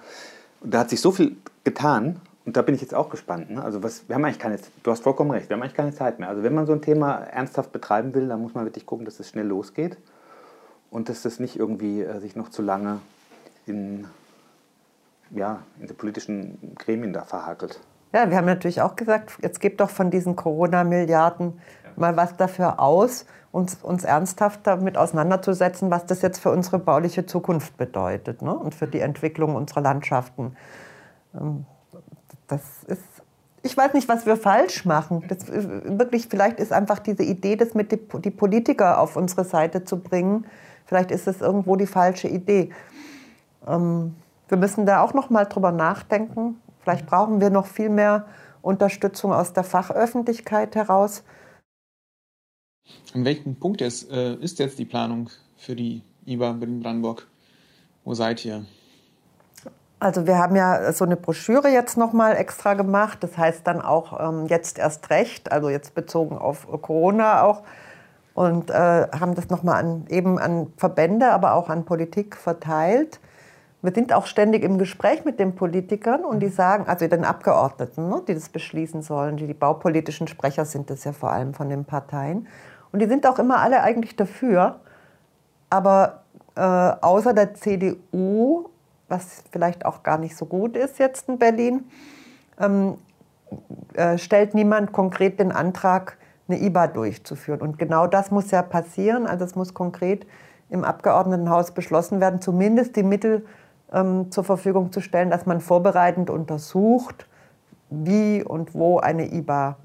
Speaker 5: Und da hat sich so viel getan und da bin ich jetzt auch gespannt. Ne? Also was, wir haben eigentlich keine, du hast vollkommen recht, wir haben eigentlich keine Zeit mehr. Also wenn man so ein Thema ernsthaft betreiben will, dann muss man wirklich gucken, dass es schnell losgeht und dass das nicht irgendwie äh, sich noch zu lange in, ja, in den politischen Gremien da verhakelt.
Speaker 1: Ja, wir haben natürlich auch gesagt, jetzt gebt doch von diesen Corona-Milliarden mal was dafür aus, uns, uns ernsthaft damit auseinanderzusetzen, was das jetzt für unsere bauliche Zukunft bedeutet ne? und für die Entwicklung unserer Landschaften. Ähm, das ist, ich weiß nicht, was wir falsch machen. Das, wirklich, vielleicht ist einfach diese Idee, das mit die, die Politiker auf unsere Seite zu bringen, vielleicht ist es irgendwo die falsche Idee. Ähm, wir müssen da auch noch mal drüber nachdenken. Vielleicht brauchen wir noch viel mehr Unterstützung aus der Fachöffentlichkeit heraus
Speaker 2: an welchem Punkt ist, äh, ist jetzt die Planung für die IBA Berlin-Brandenburg? Wo seid ihr?
Speaker 1: Also wir haben ja so eine Broschüre jetzt nochmal extra gemacht. Das heißt dann auch ähm, jetzt erst recht, also jetzt bezogen auf Corona auch. Und äh, haben das nochmal an, eben an Verbände, aber auch an Politik verteilt. Wir sind auch ständig im Gespräch mit den Politikern und die sagen, also den Abgeordneten, ne, die das beschließen sollen, die, die baupolitischen Sprecher sind das ja vor allem von den Parteien. Und die sind auch immer alle eigentlich dafür. Aber äh, außer der CDU, was vielleicht auch gar nicht so gut ist jetzt in Berlin, ähm, äh, stellt niemand konkret den Antrag, eine IBA durchzuführen. Und genau das muss ja passieren. Also es muss konkret im Abgeordnetenhaus beschlossen werden, zumindest die Mittel ähm, zur Verfügung zu stellen, dass man vorbereitend untersucht, wie und wo eine IBA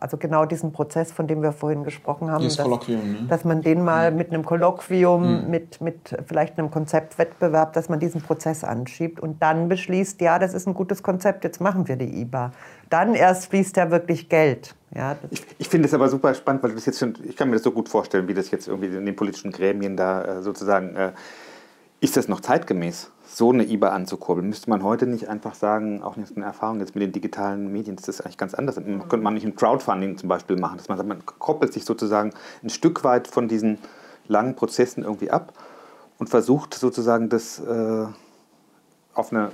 Speaker 1: also genau diesen Prozess, von dem wir vorhin gesprochen haben, dass, ne? dass, man den mal mit einem Kolloquium, mhm. mit, mit vielleicht einem Konzeptwettbewerb, dass man diesen Prozess anschiebt und dann beschließt, ja, das ist ein gutes Konzept, jetzt machen wir die IBA. Dann erst fließt ja wirklich Geld. Ja,
Speaker 5: ich, ich finde es aber super spannend, weil das jetzt schon, ich kann mir das so gut vorstellen, wie das jetzt irgendwie in den politischen Gremien da äh, sozusagen, äh, ist das noch zeitgemäß? so eine IBA anzukurbeln. Müsste man heute nicht einfach sagen, auch nicht eine Erfahrung jetzt mit den digitalen Medien, das ist eigentlich ganz anders. Könnte man nicht ein Crowdfunding zum Beispiel machen, dass man sagt, man koppelt sich sozusagen ein Stück weit von diesen langen Prozessen irgendwie ab und versucht sozusagen das äh, auf eine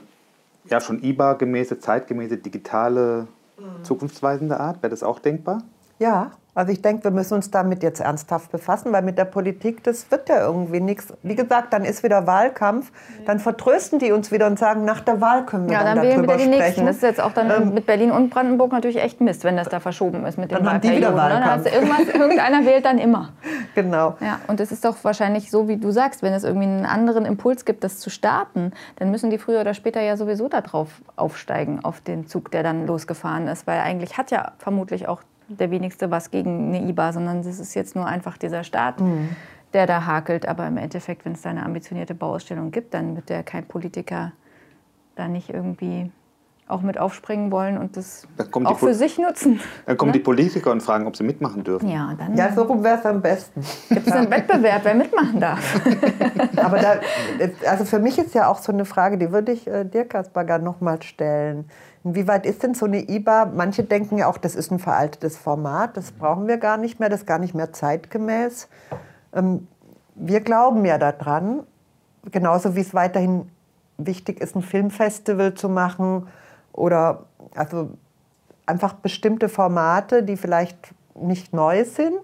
Speaker 5: ja schon IBA-gemäße, zeitgemäße, digitale, mhm. zukunftsweisende Art. Wäre das auch denkbar?
Speaker 1: Ja, also ich denke, wir müssen uns damit jetzt ernsthaft befassen, weil mit der Politik, das wird ja irgendwie nichts. Wie gesagt, dann ist wieder Wahlkampf, dann vertrösten die uns wieder und sagen, nach der Wahl können wir ja, dann, dann darüber wieder die sprechen. Nächsten.
Speaker 6: Das ist jetzt auch dann ähm, mit Berlin und Brandenburg natürlich echt Mist, wenn das da verschoben ist mit den
Speaker 1: dann haben die wieder? Wahlkampf.
Speaker 6: Also irgendwas, irgendeiner (laughs) wählt dann immer.
Speaker 1: Genau.
Speaker 6: Ja, und es ist doch wahrscheinlich so, wie du sagst, wenn es irgendwie einen anderen Impuls gibt, das zu starten, dann müssen die früher oder später ja sowieso darauf aufsteigen, auf den Zug, der dann losgefahren ist. Weil eigentlich hat ja vermutlich auch der wenigste was gegen eine IBA, sondern das ist jetzt nur einfach dieser Staat, mhm. der da hakelt. Aber im Endeffekt, wenn es da eine ambitionierte Bauausstellung gibt, dann wird ja kein Politiker da nicht irgendwie auch mit aufspringen wollen und das auch für sich nutzen.
Speaker 5: Dann kommen ne? die Politiker und fragen, ob sie mitmachen dürfen.
Speaker 1: Ja, dann ja so wäre es am besten.
Speaker 6: Gibt es einen (laughs) Wettbewerb, wer mitmachen darf? (laughs)
Speaker 1: Aber da, also für mich ist ja auch so eine Frage, die würde ich äh, dir, Kaspar, noch mal stellen. Inwieweit ist denn so eine IBA? Manche denken ja auch, das ist ein veraltetes Format, das brauchen wir gar nicht mehr, das ist gar nicht mehr zeitgemäß. Ähm, wir glauben ja daran, genauso wie es weiterhin wichtig ist, ein Filmfestival zu machen oder also einfach bestimmte Formate, die vielleicht nicht neu sind,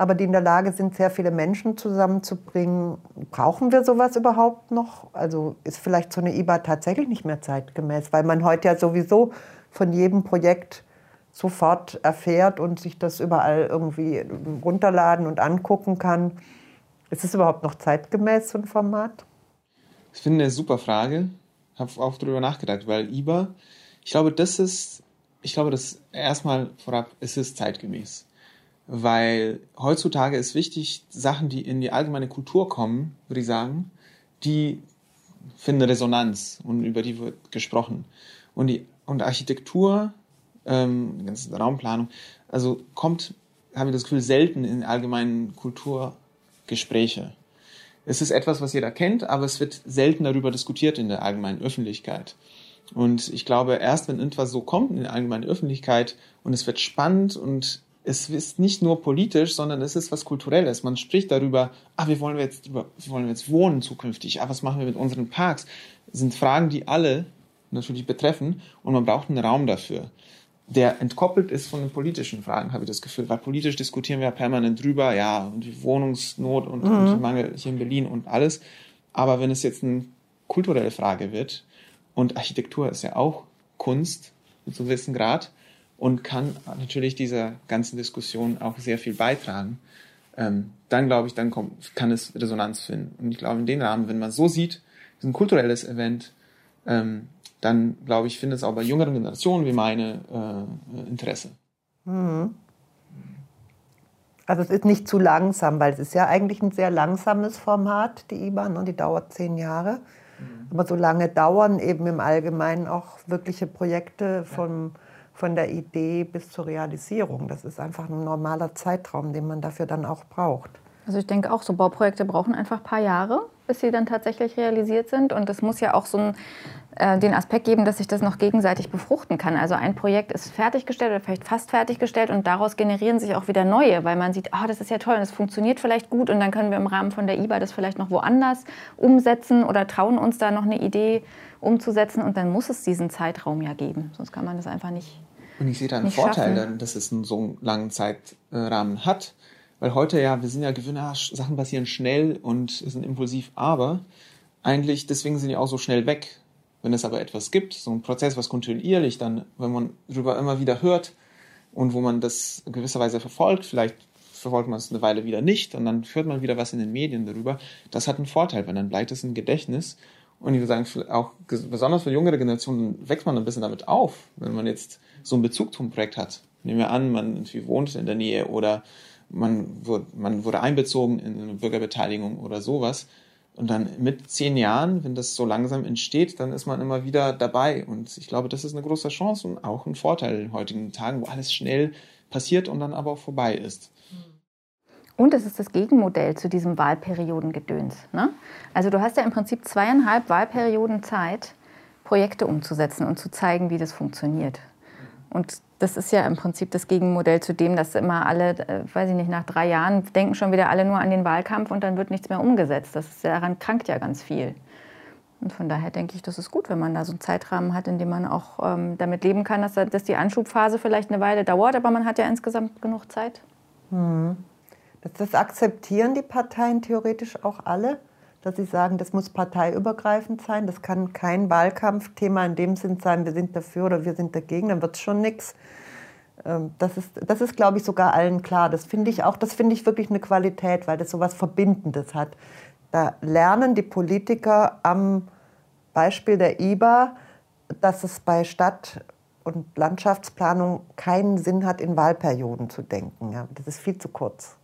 Speaker 1: aber die in der Lage sind, sehr viele Menschen zusammenzubringen. Brauchen wir sowas überhaupt noch? Also ist vielleicht so eine IBA tatsächlich nicht mehr zeitgemäß, weil man heute ja sowieso von jedem Projekt sofort erfährt und sich das überall irgendwie runterladen und angucken kann. Ist es überhaupt noch zeitgemäß, so ein Format?
Speaker 2: Ich finde eine super Frage. Habe auch darüber nachgedacht, weil IBA, ich glaube, das ist, ich glaube, das erstmal vorab, es ist zeitgemäß weil heutzutage ist wichtig, Sachen, die in die allgemeine Kultur kommen, würde ich sagen, die finden Resonanz und über die wird gesprochen. Und die und Architektur, ähm, die ganze Raumplanung, also kommt, habe ich das Gefühl, selten in allgemeinen Kulturgespräche. Es ist etwas, was jeder kennt, aber es wird selten darüber diskutiert in der allgemeinen Öffentlichkeit. Und ich glaube, erst wenn irgendwas so kommt in der allgemeinen Öffentlichkeit und es wird spannend und es ist nicht nur politisch, sondern es ist was Kulturelles. Man spricht darüber, ah, wie wollen wir jetzt, wie wollen wir jetzt wohnen zukünftig? Ah, was machen wir mit unseren Parks? Das sind Fragen, die alle natürlich betreffen und man braucht einen Raum dafür, der entkoppelt ist von den politischen Fragen, habe ich das Gefühl, weil politisch diskutieren wir ja permanent drüber, ja, und die Wohnungsnot und, mhm. und Mangel hier in Berlin und alles. Aber wenn es jetzt eine kulturelle Frage wird und Architektur ist ja auch Kunst so einem gewissen Grad, und kann natürlich dieser ganzen Diskussion auch sehr viel beitragen. Ähm, dann glaube ich, dann kommt, kann es Resonanz finden. Und ich glaube, in dem Rahmen, wenn man so sieht, ist ein kulturelles Event, ähm, dann glaube ich, findet es auch bei jüngeren Generationen wie meine äh, Interesse. Mhm.
Speaker 1: Also es ist nicht zu langsam, weil es ist ja eigentlich ein sehr langsames Format, die IBAN, und die dauert zehn Jahre. Mhm. Aber so lange dauern eben im Allgemeinen auch wirkliche Projekte ja von der Idee bis zur Realisierung. Das ist einfach ein normaler Zeitraum, den man dafür dann auch braucht.
Speaker 6: Also ich denke auch, so Bauprojekte brauchen einfach ein paar Jahre, bis sie dann tatsächlich realisiert sind. Und es muss ja auch so einen, äh, den Aspekt geben, dass sich das noch gegenseitig befruchten kann. Also ein Projekt ist fertiggestellt oder vielleicht fast fertiggestellt und daraus generieren sich auch wieder neue, weil man sieht, oh, das ist ja toll und es funktioniert vielleicht gut und dann können wir im Rahmen von der IBA das vielleicht noch woanders umsetzen oder trauen uns da noch eine Idee umzusetzen und dann muss es diesen Zeitraum ja geben. Sonst kann man das einfach nicht
Speaker 2: und ich sehe da einen Vorteil, dann, dass es einen so langen Zeitrahmen hat, Weil heute ja, wir sind ja ah, Sachen passieren schnell und sind impulsiv, aber eigentlich deswegen sind die auch so schnell weg. Wenn es aber etwas gibt, so ein Prozess, was kontinuierlich dann, wenn man darüber immer wieder hört und wo man das in gewisser Weise verfolgt, vielleicht verfolgt man es eine Weile wieder nicht und dann hört man wieder was in den Medien darüber, das hat einen Vorteil, weil dann bleibt es im Gedächtnis und ich würde sagen, auch besonders für jüngere Generationen wächst man ein bisschen damit auf, wenn man jetzt so einen Bezug zum Projekt hat. Nehmen wir an, man irgendwie wohnt in der Nähe oder man wurde, man wurde einbezogen in eine Bürgerbeteiligung oder sowas. Und dann mit zehn Jahren, wenn das so langsam entsteht, dann ist man immer wieder dabei. Und ich glaube, das ist eine große Chance und auch ein Vorteil in heutigen Tagen, wo alles schnell passiert und dann aber auch vorbei ist.
Speaker 6: Und es ist das Gegenmodell zu diesem Wahlperiodengedöns. Ne? Also du hast ja im Prinzip zweieinhalb Wahlperioden Zeit, Projekte umzusetzen und zu zeigen, wie das funktioniert. Und das ist ja im Prinzip das Gegenmodell zu dem, dass immer alle, äh, weiß ich nicht, nach drei Jahren denken schon wieder alle nur an den Wahlkampf und dann wird nichts mehr umgesetzt. Das ist, daran krankt ja ganz viel. Und von daher denke ich, das ist gut, wenn man da so einen Zeitrahmen hat, in dem man auch ähm, damit leben kann, dass, dass die Anschubphase vielleicht eine Weile dauert, aber man hat ja insgesamt genug Zeit.
Speaker 1: Hm. Das, das akzeptieren die Parteien theoretisch auch alle, dass sie sagen, das muss parteiübergreifend sein. Das kann kein Wahlkampfthema in dem Sinn sein, wir sind dafür oder wir sind dagegen, dann wird es schon nichts. Ähm, das ist, das ist, glaube ich, sogar allen klar. Das finde ich auch, das finde ich wirklich eine Qualität, weil das so was Verbindendes hat. Da lernen die Politiker am Beispiel der IBA, dass es bei Stadt- und Landschaftsplanung keinen Sinn hat, in Wahlperioden zu denken. Ja, das ist viel zu kurz.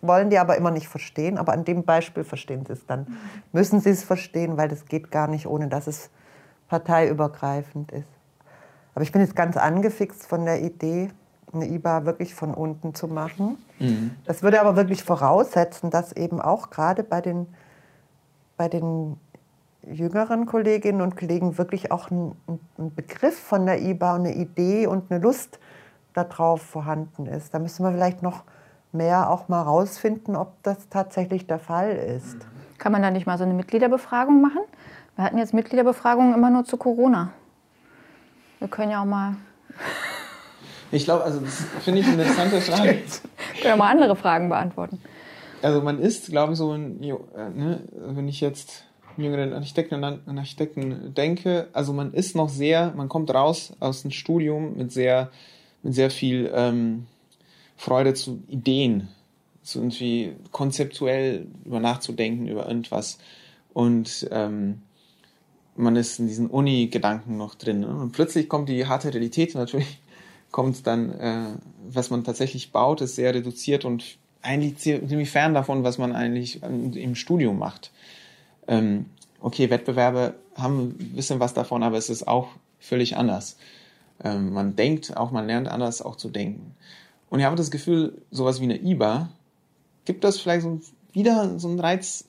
Speaker 1: Wollen die aber immer nicht verstehen. Aber an dem Beispiel verstehen sie es dann. Müssen sie es verstehen, weil das geht gar nicht, ohne dass es parteiübergreifend ist. Aber ich bin jetzt ganz angefixt von der Idee, eine IBA wirklich von unten zu machen. Mhm. Das würde aber wirklich voraussetzen, dass eben auch gerade bei den, bei den jüngeren Kolleginnen und Kollegen wirklich auch ein, ein Begriff von der IBA eine Idee und eine Lust darauf vorhanden ist. Da müssen wir vielleicht noch mehr auch mal rausfinden, ob das tatsächlich der Fall ist.
Speaker 6: Kann man da nicht mal so eine Mitgliederbefragung machen? Wir hatten jetzt Mitgliederbefragungen immer nur zu Corona. Wir können ja auch mal. (laughs)
Speaker 2: Ich glaube, also das finde ich eine interessante (laughs) Frage. können
Speaker 6: ja mal andere Fragen beantworten.
Speaker 2: Also man ist, glaube ich, so ein, äh, ne, wenn ich jetzt jüngeren Architekten und Architekten denke, also man ist noch sehr, man kommt raus aus dem Studium mit sehr, mit sehr viel ähm, Freude zu Ideen, so irgendwie konzeptuell über nachzudenken, über irgendwas. Und ähm, man ist in diesen Uni-Gedanken noch drin. Ne? Und plötzlich kommt die harte Realität natürlich (laughs) kommt dann, äh, was man tatsächlich baut, ist sehr reduziert und eigentlich ziemlich fern davon, was man eigentlich im Studium macht. Ähm, okay, Wettbewerbe haben ein bisschen was davon, aber es ist auch völlig anders. Ähm, man denkt auch, man lernt anders auch zu denken. Und ich habe das Gefühl, sowas wie eine IBA gibt das vielleicht so wieder so einen Reiz,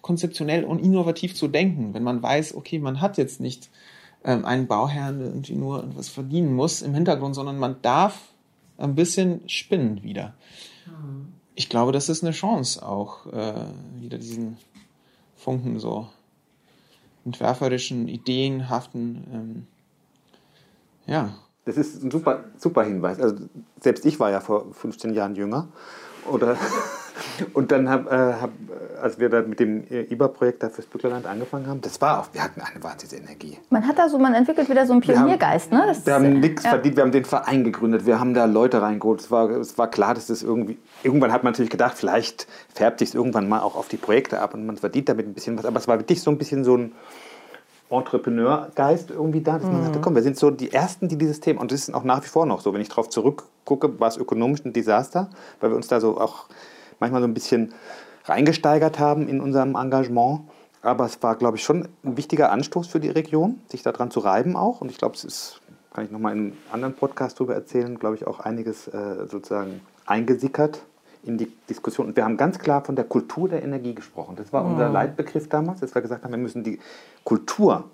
Speaker 2: konzeptionell und innovativ zu denken, wenn man weiß, okay, man hat jetzt nicht ähm, einen Bauherrn, der irgendwie nur etwas verdienen muss im Hintergrund, sondern man darf ein bisschen spinnen wieder. Mhm. Ich glaube, das ist eine Chance auch, äh, wieder diesen Funken so entwerferischen, ideenhaften, ähm, ja,
Speaker 5: das ist ein super, super Hinweis. Also selbst ich war ja vor 15 Jahren jünger. Oder (laughs) und dann habe, äh, hab, als wir da mit dem IBA-Projekt da fürs Bücklerland angefangen haben, das war auch, wir hatten eine Wahnsinnsenergie.
Speaker 6: Man hat da so, man entwickelt wieder so einen Pioniergeist,
Speaker 5: wir
Speaker 6: haben,
Speaker 5: ne? Das wir haben nichts ja. verdient, wir haben den Verein gegründet, wir haben da Leute reingeholt. Es war, es war klar, dass das irgendwie, irgendwann hat man natürlich gedacht, vielleicht färbt sich es irgendwann mal auch auf die Projekte ab und man verdient damit ein bisschen was. Aber es war wirklich so ein bisschen so ein Entrepreneurgeist irgendwie da, dass man sagte, mhm. komm, wir sind so die Ersten, die dieses Thema, und das ist auch nach wie vor noch so, wenn ich darauf zurückgucke, war es ökonomisch ein Desaster, weil wir uns da so auch manchmal so ein bisschen reingesteigert haben in unserem Engagement. Aber es war, glaube ich, schon ein wichtiger Anstoß für die Region, sich daran zu reiben auch. Und ich glaube, es ist, kann ich nochmal in einem anderen Podcast darüber erzählen, glaube ich, auch einiges äh, sozusagen eingesickert in die Diskussion. Und wir haben ganz klar von der Kultur der Energie gesprochen. Das war unser Leitbegriff damals, dass wir gesagt haben, wir müssen die Kultur,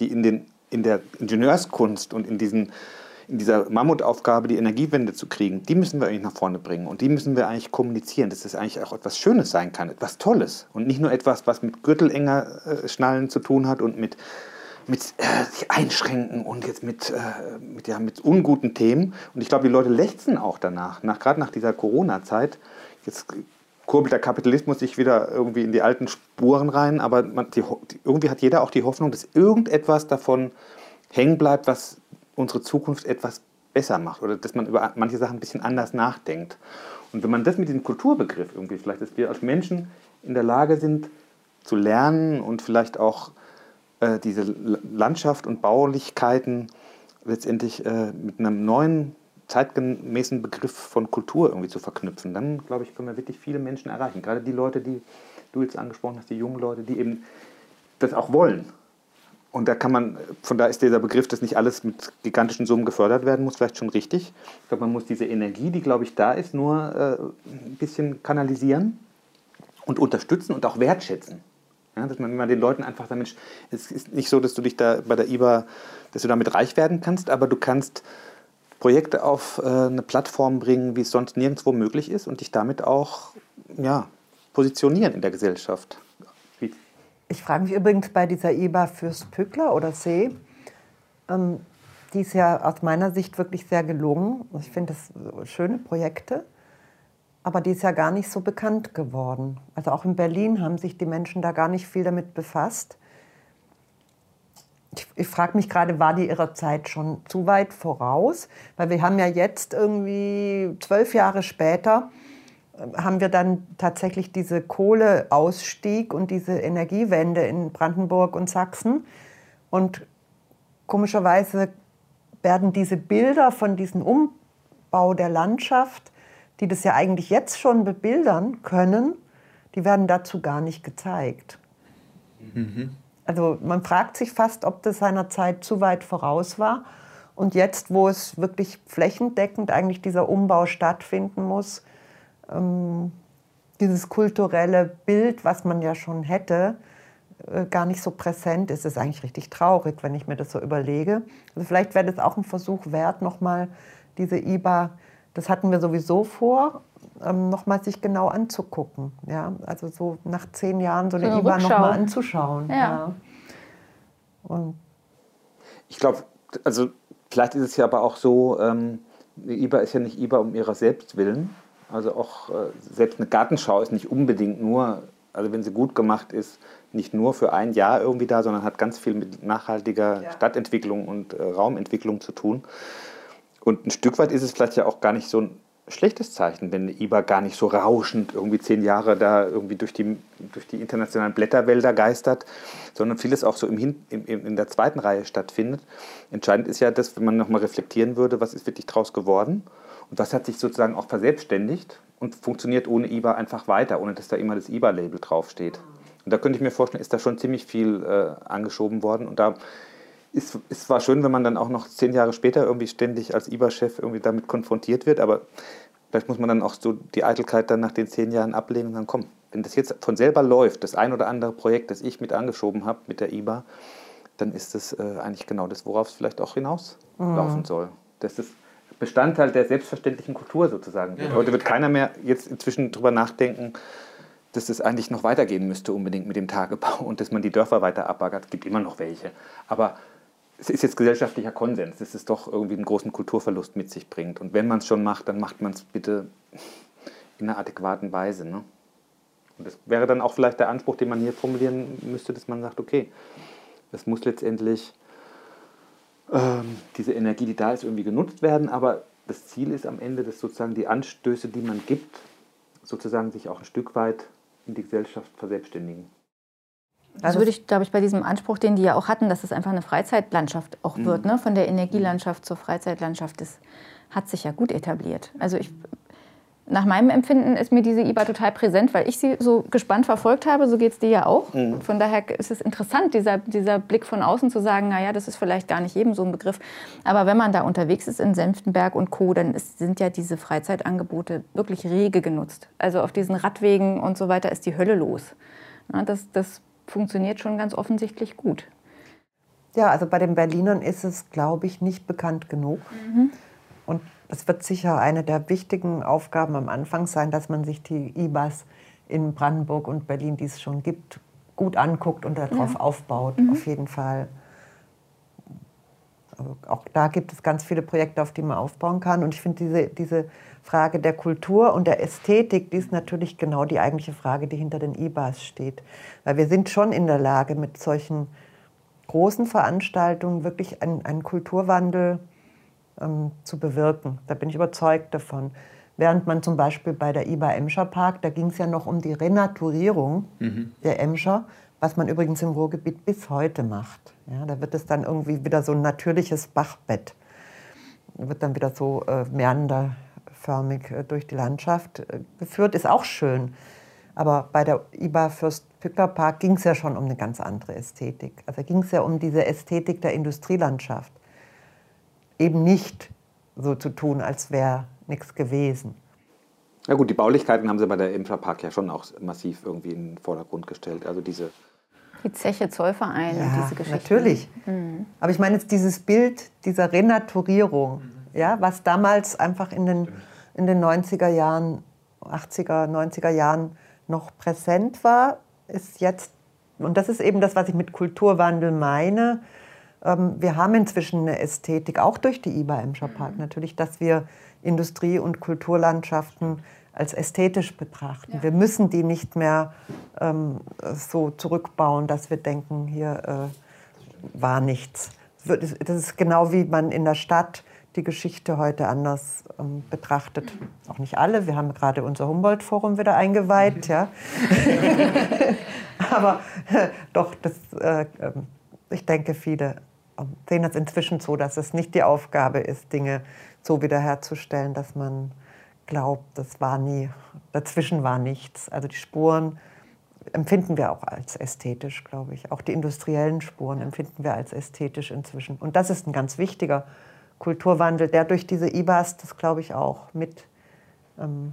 Speaker 5: die in, den, in der Ingenieurskunst und in, diesen, in dieser Mammutaufgabe, die Energiewende zu kriegen, die müssen wir eigentlich nach vorne bringen. Und die müssen wir eigentlich kommunizieren, dass das eigentlich auch etwas Schönes sein kann, etwas Tolles. Und nicht nur etwas, was mit Gürtelenger äh, Schnallen zu tun hat und mit mit äh, sich einschränken und jetzt mit, äh, mit, ja, mit unguten Themen. Und ich glaube, die Leute lechzen auch danach, nach, gerade nach dieser Corona-Zeit. Jetzt kurbelt der Kapitalismus sich wieder irgendwie in die alten Spuren rein, aber man, die, irgendwie hat jeder auch die Hoffnung, dass irgendetwas davon hängen bleibt, was unsere Zukunft etwas besser macht oder dass man über manche Sachen ein bisschen anders nachdenkt. Und wenn man das mit diesem Kulturbegriff irgendwie, vielleicht, dass wir als Menschen in der Lage sind zu lernen und vielleicht auch äh, diese Landschaft und Baulichkeiten letztendlich äh, mit einem neuen zeitgemäßen Begriff von Kultur irgendwie zu verknüpfen, dann glaube ich, können wir wirklich viele Menschen erreichen. Gerade die Leute, die du jetzt angesprochen hast, die jungen Leute, die eben das auch wollen. Und da kann man, von da ist dieser Begriff, dass nicht alles mit gigantischen Summen gefördert werden muss, vielleicht schon richtig. Ich glaube, man muss diese Energie, die, glaube ich, da ist, nur äh, ein bisschen kanalisieren und unterstützen und auch wertschätzen. Ja, dass man, man den Leuten einfach sagt, Mensch, es ist nicht so, dass du dich da bei der IBA, dass du damit reich werden kannst, aber du kannst Projekte auf äh, eine Plattform bringen, wie es sonst nirgendwo möglich ist und dich damit auch ja, positionieren in der Gesellschaft.
Speaker 1: Ich frage mich übrigens bei dieser IBA fürs Pückler oder See, ähm, die ist ja aus meiner Sicht wirklich sehr gelungen. Ich finde das schöne Projekte, aber die ist ja gar nicht so bekannt geworden. Also auch in Berlin haben sich die Menschen da gar nicht viel damit befasst. Ich, ich frage mich gerade, war die ihrer Zeit schon zu weit voraus? Weil wir haben ja jetzt irgendwie zwölf Jahre später haben wir dann tatsächlich diese Kohleausstieg und diese Energiewende in Brandenburg und Sachsen. Und komischerweise werden diese Bilder von diesem Umbau der Landschaft, die das ja eigentlich jetzt schon bebildern können, die werden dazu gar nicht gezeigt. Mhm. Also man fragt sich fast, ob das seiner Zeit zu weit voraus war. Und jetzt, wo es wirklich flächendeckend eigentlich dieser Umbau stattfinden muss, ähm, dieses kulturelle Bild, was man ja schon hätte, äh, gar nicht so präsent ist. Ist eigentlich richtig traurig, wenn ich mir das so überlege. Also vielleicht wäre das auch ein Versuch wert, nochmal diese IBA, das hatten wir sowieso vor, ähm, nochmal sich genau anzugucken. Ja? Also so nach zehn Jahren so eine, so IBA nochmal anzuschauen. Ja. ja.
Speaker 5: Und ich glaube, also vielleicht ist es ja aber auch so, ähm, die IBA ist ja nicht IBA um ihrer selbst willen, also auch äh, selbst eine Gartenschau ist nicht unbedingt nur, also wenn sie gut gemacht ist, nicht nur für ein Jahr irgendwie da, sondern hat ganz viel mit nachhaltiger ja. Stadtentwicklung und äh, Raumentwicklung zu tun. Und ein Stück weit ist es vielleicht ja auch gar nicht so ein schlechtes Zeichen, wenn IBA gar nicht so rauschend irgendwie zehn Jahre da irgendwie durch die, durch die internationalen Blätterwälder geistert, sondern vieles auch so im, im, in der zweiten Reihe stattfindet. Entscheidend ist ja, dass, wenn man nochmal reflektieren würde, was ist wirklich draus geworden und das hat sich sozusagen auch verselbstständigt und funktioniert ohne IBA einfach weiter, ohne dass da immer das IBA-Label draufsteht. Und da könnte ich mir vorstellen, ist da schon ziemlich viel äh, angeschoben worden. Und da ist es zwar schön, wenn man dann auch noch zehn Jahre später irgendwie ständig als IBA-Chef irgendwie damit konfrontiert wird, aber vielleicht muss man dann auch so die Eitelkeit dann nach den zehn Jahren ablehnen und dann kommen. Wenn das jetzt von selber läuft, das ein oder andere Projekt, das ich mit angeschoben habe mit der IBA, dann ist das äh, eigentlich genau das, worauf es vielleicht auch hinauslaufen mhm. soll. Das ist Bestandteil der selbstverständlichen Kultur sozusagen. Ja. Heute wird keiner mehr jetzt inzwischen darüber nachdenken, dass es eigentlich noch weitergehen müsste unbedingt mit dem Tagebau und dass man die Dörfer weiter abbaggert. Es gibt immer noch welche. Aber es ist jetzt gesellschaftlicher Konsens, dass es doch irgendwie einen großen Kulturverlust mit sich bringt. Und wenn man es schon macht, dann macht man es bitte in einer adäquaten Weise. Ne? Und das wäre dann auch vielleicht der Anspruch, den man hier formulieren müsste, dass man sagt, okay, es muss letztendlich ähm, diese Energie, die da ist, irgendwie genutzt werden. Aber das Ziel ist am Ende, dass sozusagen die Anstöße, die man gibt, sozusagen sich auch ein Stück weit in die Gesellschaft verselbstständigen.
Speaker 6: Also würde ich, glaube ich, bei diesem Anspruch, den die ja auch hatten, dass es einfach eine Freizeitlandschaft auch mhm. wird, ne? von der Energielandschaft zur Freizeitlandschaft, das hat sich ja gut etabliert. Also ich nach meinem Empfinden ist mir diese IBA total präsent, weil ich sie so gespannt verfolgt habe. So geht es dir ja auch. Mhm. Von daher ist es interessant, dieser, dieser Blick von außen zu sagen, naja, das ist vielleicht gar nicht jedem so ein Begriff. Aber wenn man da unterwegs ist in Senftenberg und Co., dann ist, sind ja diese Freizeitangebote wirklich rege genutzt. Also auf diesen Radwegen und so weiter ist die Hölle los. Ja, das, das funktioniert schon ganz offensichtlich gut.
Speaker 1: Ja, also bei den Berlinern ist es, glaube ich, nicht bekannt genug. Mhm. Und es wird sicher eine der wichtigen Aufgaben am Anfang sein, dass man sich die IBAs in Brandenburg und Berlin, die es schon gibt, gut anguckt und darauf ja. aufbaut, mhm. auf jeden Fall. Also auch da gibt es ganz viele Projekte, auf die man aufbauen kann. Und ich finde diese, diese Frage der Kultur und der Ästhetik, die ist natürlich genau die eigentliche Frage, die hinter den IBAs steht. Weil wir sind schon in der Lage, mit solchen großen Veranstaltungen wirklich einen, einen Kulturwandel ähm, zu bewirken. Da bin ich überzeugt davon. Während man zum Beispiel bei der IBA Emscher Park, da ging es ja noch um die Renaturierung mhm. der Emscher, was man übrigens im Ruhrgebiet bis heute macht. Ja, da wird es dann irgendwie wieder so ein natürliches Bachbett. Wird dann wieder so äh, meanderförmig äh, durch die Landschaft äh, geführt. Ist auch schön. Aber bei der IBA Fürst Pückler Park ging es ja schon um eine ganz andere Ästhetik. Also ging es ja um diese Ästhetik der Industrielandschaft. Eben nicht so zu tun, als wäre nichts gewesen.
Speaker 5: Ja gut, die Baulichkeiten haben sie bei der Infrapark ja schon auch massiv irgendwie in den Vordergrund gestellt. Also diese
Speaker 6: die Zeche Zollverein
Speaker 1: ja, diese Geschichte. Natürlich. Mhm. Aber ich meine jetzt dieses Bild dieser Renaturierung, mhm. ja, was damals einfach in den, in den 90er Jahren, 80er, 90er Jahren noch präsent war, ist jetzt, und das ist eben das, was ich mit Kulturwandel meine, ähm, wir haben inzwischen eine Ästhetik, auch durch die IBA Emscher Park mhm. natürlich, dass wir Industrie- und Kulturlandschaften als ästhetisch betrachten. Ja. Wir müssen die nicht mehr ähm, so zurückbauen, dass wir denken, hier äh, war nichts. Das ist genau wie man in der Stadt die Geschichte heute anders ähm, betrachtet. Auch nicht alle. Wir haben gerade unser Humboldt-Forum wieder eingeweiht. Ja. (laughs) Aber äh, (laughs) doch, das, äh, ähm, ich denke, viele ähm, sehen das inzwischen so, dass es nicht die Aufgabe ist, Dinge so wiederherzustellen, dass man glaubt, das war nie, dazwischen war nichts. Also die Spuren empfinden wir auch als ästhetisch, glaube ich. Auch die industriellen Spuren empfinden wir als ästhetisch inzwischen. Und das ist ein ganz wichtiger Kulturwandel, der durch diese IBAs, das glaube ich auch, mit, ähm,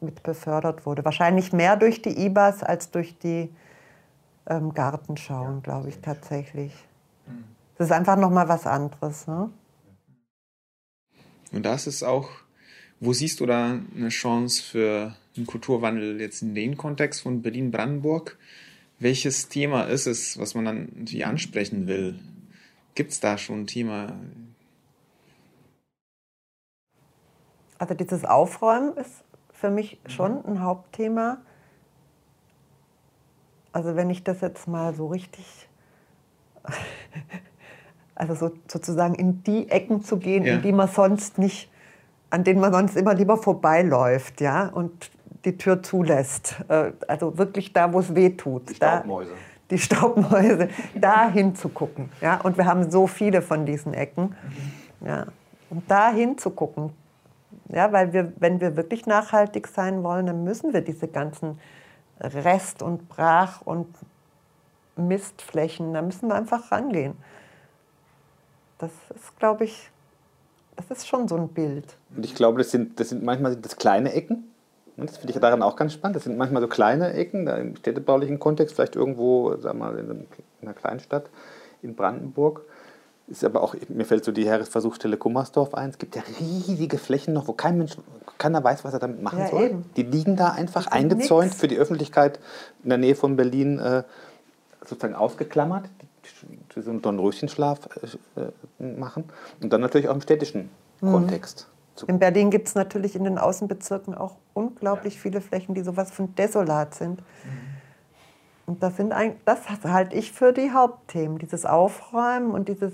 Speaker 1: mit befördert wurde. Wahrscheinlich mehr durch die IBAs als durch die ähm, Gartenschauen, glaube ich tatsächlich. Das ist einfach noch mal was anderes. Ne?
Speaker 2: Und das ist auch wo siehst du da eine Chance für einen Kulturwandel jetzt in den Kontext von Berlin-Brandenburg? Welches Thema ist es, was man dann natürlich ansprechen will? Gibt es da schon ein Thema?
Speaker 1: Also dieses Aufräumen ist für mich schon ein Hauptthema. Also wenn ich das jetzt mal so richtig, (laughs) also so, sozusagen in die Ecken zu gehen, ja. in die man sonst nicht an denen man sonst immer lieber vorbeiläuft, ja, und die Tür zulässt. Äh, also wirklich da, wo es weh tut.
Speaker 5: Die Staubmäuse. Da,
Speaker 1: die Staubmäuse, (laughs) da hinzugucken. Ja? Und wir haben so viele von diesen Ecken. Ja? Und da hinzugucken. Ja, weil wir, wenn wir wirklich nachhaltig sein wollen, dann müssen wir diese ganzen Rest- und Brach- und Mistflächen, da müssen wir einfach rangehen. Das ist, glaube ich, das ist schon so ein Bild.
Speaker 5: Und ich glaube, das sind, das sind manchmal das kleine Ecken. Das finde ich daran auch ganz spannend. Das sind manchmal so kleine Ecken, da im städtebaulichen Kontext, vielleicht irgendwo, sagen wir mal, in einer Kleinstadt in Brandenburg. Ist aber auch, mir fällt so die Heeresversuchsstelle Gummersdorf ein. Es gibt ja riesige Flächen noch, wo kein Mensch, keiner weiß, was er damit machen ja, soll. Eben. Die liegen da einfach eingezäunt nix. für die Öffentlichkeit in der Nähe von Berlin äh, sozusagen ausgeklammert so einen Dornröschenschlaf äh, äh, machen und dann natürlich auch im städtischen mhm. Kontext.
Speaker 1: In Berlin gibt es natürlich in den Außenbezirken auch unglaublich ja. viele Flächen, die sowas von desolat sind. Mhm. Und das, sind ein, das halte ich für die Hauptthemen, dieses Aufräumen und dieses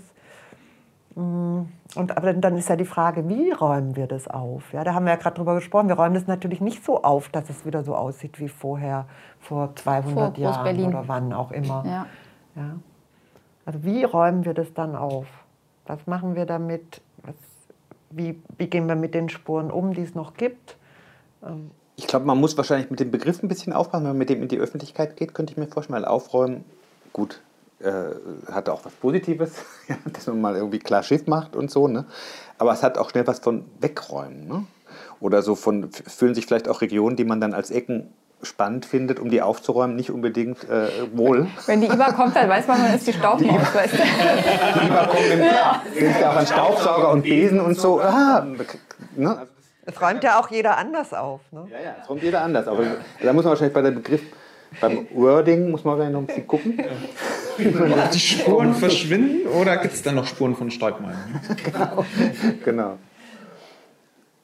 Speaker 1: mm, und aber dann ist ja die Frage, wie räumen wir das auf? Ja, da haben wir ja gerade drüber gesprochen. Wir räumen das natürlich nicht so auf, dass es wieder so aussieht wie vorher, vor 200 vor Jahren oder wann auch immer. Ja. ja. Also wie räumen wir das dann auf? Was machen wir damit? Was, wie, wie, gehen wir mit den Spuren um, die es noch gibt?
Speaker 5: Ähm ich glaube, man muss wahrscheinlich mit dem Begriff ein bisschen aufpassen, wenn man mit dem in die Öffentlichkeit geht, könnte ich mir vorstellen, weil aufräumen, gut, äh, hat auch was Positives, (laughs) dass man mal irgendwie klar Schiff macht und so, ne? aber es hat auch schnell was von wegräumen. Ne? Oder so von, fühlen sich vielleicht auch Regionen, die man dann als Ecken spannend findet, um die aufzuräumen, nicht unbedingt äh, wohl.
Speaker 6: Wenn die IBA kommt, dann weiß man, man ist die Staubmaus. Die,
Speaker 5: die IBA kommt, nimmt, ja. nimmt auch einen Staubsauger und Besen und so. Ah,
Speaker 1: ne? Es räumt ja auch jeder anders auf. Ne?
Speaker 5: Ja, ja, es räumt jeder anders. Aber da muss man wahrscheinlich bei dem Begriff, beim Wording, muss man noch ein bisschen gucken.
Speaker 2: die Spuren verschwinden oder gibt es dann noch Spuren von Stäubmalen? (laughs)
Speaker 5: genau. genau.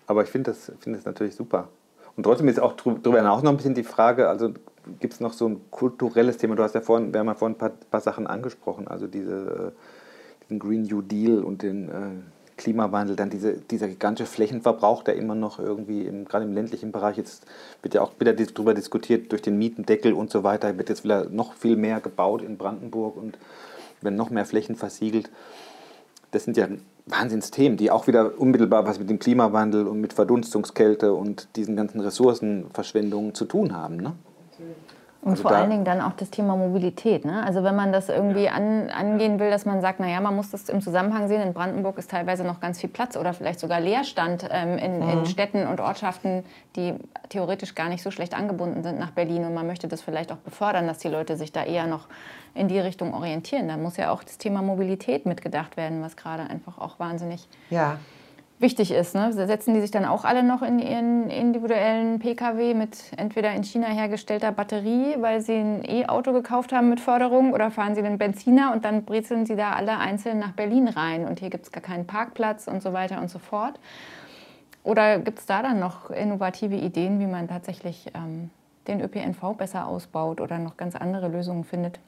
Speaker 5: Aber ich finde das, find das natürlich super. Und trotzdem ist auch darüber hinaus noch ein bisschen die Frage, also gibt es noch so ein kulturelles Thema? Du hast ja vorhin, wir haben ja vorhin ein paar, paar Sachen angesprochen, also diese, äh, diesen Green New Deal und den äh, Klimawandel, dann diese, dieser gigantische Flächenverbrauch, der immer noch irgendwie, im, gerade im ländlichen Bereich, jetzt wird ja auch wieder darüber diskutiert, durch den Mietendeckel und so weiter, wird jetzt wieder noch viel mehr gebaut in Brandenburg und werden noch mehr Flächen versiegelt. Das sind ja Wahnsinnsthemen, die auch wieder unmittelbar was mit dem Klimawandel und mit Verdunstungskälte und diesen ganzen Ressourcenverschwendungen zu tun haben. Ne?
Speaker 6: Und also vor allen Dingen dann auch das Thema Mobilität. Ne? Also wenn man das irgendwie an, angehen will, dass man sagt, naja, man muss das im Zusammenhang sehen, in Brandenburg ist teilweise noch ganz viel Platz oder vielleicht sogar Leerstand ähm, in, mhm. in, Städten und Ortschaften, die theoretisch gar nicht so schlecht angebunden sind nach Berlin. Und man möchte das vielleicht auch befördern, dass die Leute sich da eher noch in die Richtung orientieren. Da muss ja auch das Thema Mobilität mitgedacht werden, was gerade einfach auch wahnsinnig
Speaker 1: ja
Speaker 6: wichtig ist. Ne? Setzen die sich dann auch alle noch in ihren individuellen Pkw mit entweder in China hergestellter Batterie, weil sie ein E-Auto gekauft haben mit Förderung, oder fahren sie einen Benziner und dann brezeln sie da alle einzeln nach Berlin rein und hier gibt es gar keinen Parkplatz und so weiter und so fort. Oder gibt es da dann noch innovative Ideen, wie man tatsächlich ähm, den ÖPNV besser ausbaut oder noch ganz andere Lösungen findet?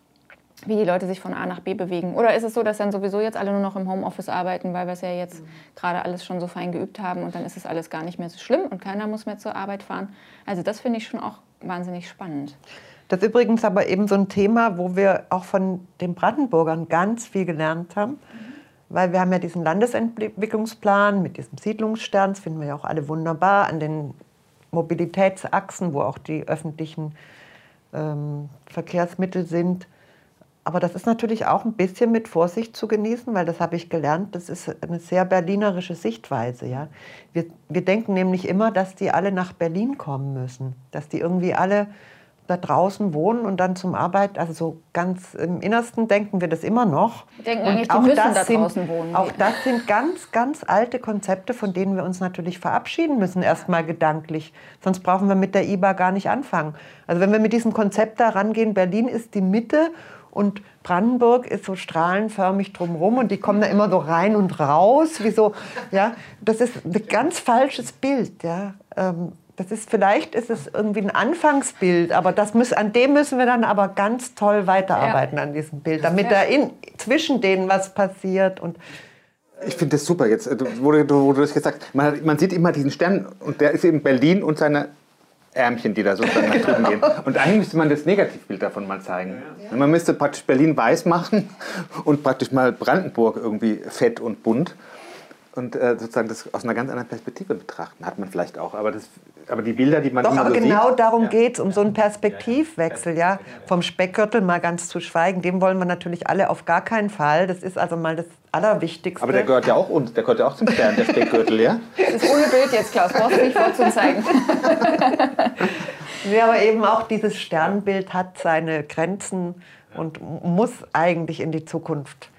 Speaker 6: Wie die Leute sich von A nach B bewegen? Oder ist es so, dass dann sowieso jetzt alle nur noch im Homeoffice arbeiten, weil wir es ja jetzt mhm. gerade alles schon so fein geübt haben und dann ist es alles gar nicht mehr so schlimm und keiner muss mehr zur Arbeit fahren? Also das finde ich schon auch wahnsinnig spannend.
Speaker 1: Das ist übrigens aber eben so ein Thema, wo wir auch von den Brandenburgern ganz viel gelernt haben. Mhm. Weil wir haben ja diesen Landesentwicklungsplan mit diesem Siedlungsstern, das finden wir ja auch alle wunderbar, an den Mobilitätsachsen, wo auch die öffentlichen ähm, Verkehrsmittel sind. Aber das ist natürlich auch ein bisschen mit Vorsicht zu genießen, weil das habe ich gelernt, das ist eine sehr berlinerische Sichtweise. Ja? Wir, wir denken nämlich immer, dass die alle nach Berlin kommen müssen, dass die irgendwie alle da draußen wohnen und dann zum Arbeit, also so ganz im Innersten denken wir das immer noch.
Speaker 6: Wir denken eigentlich, die müssen da
Speaker 1: sind,
Speaker 6: draußen wohnen.
Speaker 1: Auch das sind ganz, ganz alte Konzepte, von denen wir uns natürlich verabschieden müssen, erstmal gedanklich. Sonst brauchen wir mit der IBA gar nicht anfangen. Also wenn wir mit diesem Konzept da rangehen, Berlin ist die Mitte und Brandenburg ist so strahlenförmig drumherum und die kommen da immer so rein und raus, wie so, ja, das ist ein ganz falsches Bild, ja. Ähm, das ist, vielleicht ist es irgendwie ein Anfangsbild, aber das muss, an dem müssen wir dann aber ganz toll weiterarbeiten, ja. an diesem Bild, damit da in, zwischen denen was passiert und
Speaker 5: ich finde das super jetzt, du, wo du das gesagt. Man, man, sieht immer diesen Stern und der ist in Berlin und seine Ärmchen, die da sozusagen nach drüben gehen. (laughs) Und eigentlich müsste man das Negativbild davon mal zeigen. Ja. Man müsste praktisch Berlin weiß machen und praktisch mal Brandenburg irgendwie fett und bunt und äh, sozusagen das aus einer ganz anderen Perspektive betrachten. Hat man vielleicht auch, aber, das, aber die Bilder, die man
Speaker 1: Doch, aber
Speaker 5: so
Speaker 1: genau
Speaker 5: sieht,
Speaker 1: darum ja. geht es, um so einen Perspektivwechsel, ja. Vom Speckgürtel mal ganz zu schweigen, dem wollen wir natürlich alle auf gar keinen Fall. Das ist also mal das Allerwichtigste.
Speaker 5: Aber der gehört ja auch, und der gehört ja auch zum Stern, der Speckgürtel, ja?
Speaker 6: Das ist ohne Bild jetzt, Klaus, brauchst du nicht vorzuzeigen. (laughs)
Speaker 1: ja, aber eben auch dieses Sternbild hat seine Grenzen und muss eigentlich in die Zukunft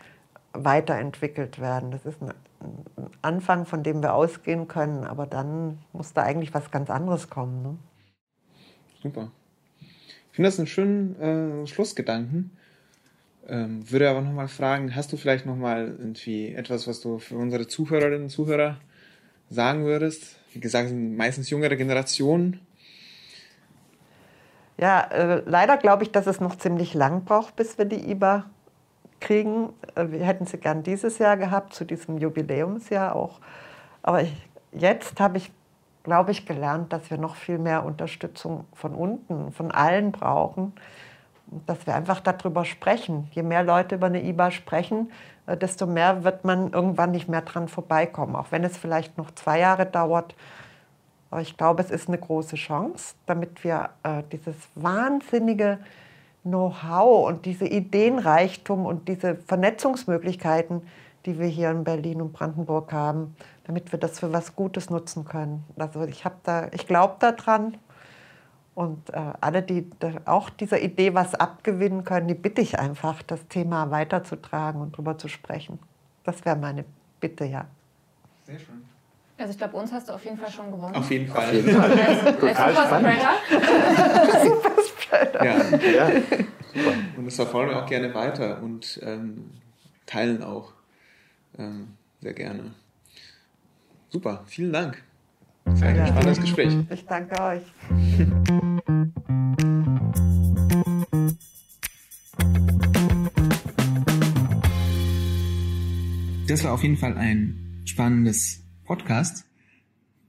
Speaker 1: weiterentwickelt werden. Das ist ein Anfang, von dem wir ausgehen können, aber dann muss da eigentlich was ganz anderes kommen. Ne?
Speaker 2: Super. Ich finde das einen schönen äh, Schlussgedanken. Ähm, würde aber nochmal fragen, hast du vielleicht nochmal irgendwie etwas, was du für unsere Zuhörerinnen und Zuhörer sagen würdest? Wie gesagt, sind meistens jüngere Generationen.
Speaker 1: Ja, äh, leider glaube ich, dass es noch ziemlich lang braucht, bis wir die IBA kriegen. Äh, wir hätten sie gern dieses Jahr gehabt, zu diesem Jubiläumsjahr auch. Aber ich, jetzt habe ich, glaube ich, gelernt, dass wir noch viel mehr Unterstützung von unten, von allen brauchen. Dass wir einfach darüber sprechen. Je mehr Leute über eine IBA sprechen, äh, desto mehr wird man irgendwann nicht mehr dran vorbeikommen. Auch wenn es vielleicht noch zwei Jahre dauert. Aber ich glaube, es ist eine große Chance, damit wir äh, dieses wahnsinnige Know-how und diese Ideenreichtum und diese Vernetzungsmöglichkeiten, die wir hier in Berlin und Brandenburg haben, damit wir das für was Gutes nutzen können. Also ich habe da, ich glaube daran und äh, alle, die auch dieser Idee was abgewinnen können, die bitte ich einfach, das Thema weiterzutragen und darüber zu sprechen. Das wäre meine Bitte, ja.
Speaker 6: Sehr schön. Also ich glaube, uns hast du auf jeden Fall schon gewonnen.
Speaker 2: Auf jeden Fall. Auf jeden Fall. (laughs)
Speaker 6: Als, (laughs) als (laughs)
Speaker 2: Ja, ja. Super. (laughs) Und das verfolgen wir auch gerne weiter und ähm, teilen auch ähm, sehr gerne. Super, vielen Dank. Sehr ein spannendes Gespräch.
Speaker 1: Ich danke euch.
Speaker 2: Das war auf jeden Fall ein spannendes Podcast.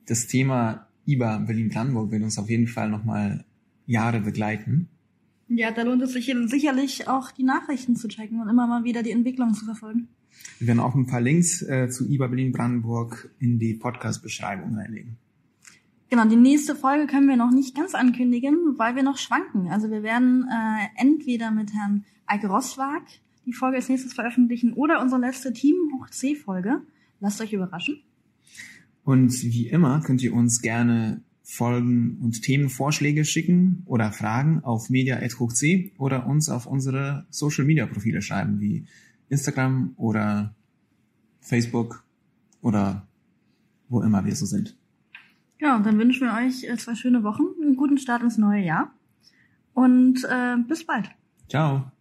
Speaker 2: Das Thema IBA Berlin-Brandenburg wird uns auf jeden Fall nochmal Jahre begleiten.
Speaker 3: Ja, da lohnt es sich sicherlich auch die Nachrichten zu checken und immer mal wieder die Entwicklung zu verfolgen.
Speaker 2: Wir werden auch ein paar Links äh, zu IBA Berlin-Brandenburg in die Podcast-Beschreibung reinlegen.
Speaker 3: Genau, die nächste Folge können wir noch nicht ganz ankündigen, weil wir noch schwanken. Also wir werden äh, entweder mit Herrn Eike Rosswag die Folge als nächstes veröffentlichen oder unsere letzte Team Hoch C-Folge. Lasst euch überraschen.
Speaker 2: Und wie immer könnt ihr uns gerne Folgen und Themenvorschläge schicken oder Fragen auf media.hochc oder uns auf unsere Social Media Profile schreiben, wie Instagram oder Facebook oder wo immer wir so sind.
Speaker 3: Ja, und dann wünschen wir euch äh, zwei schöne Wochen, einen guten Start ins neue Jahr und äh, bis bald.
Speaker 2: Ciao.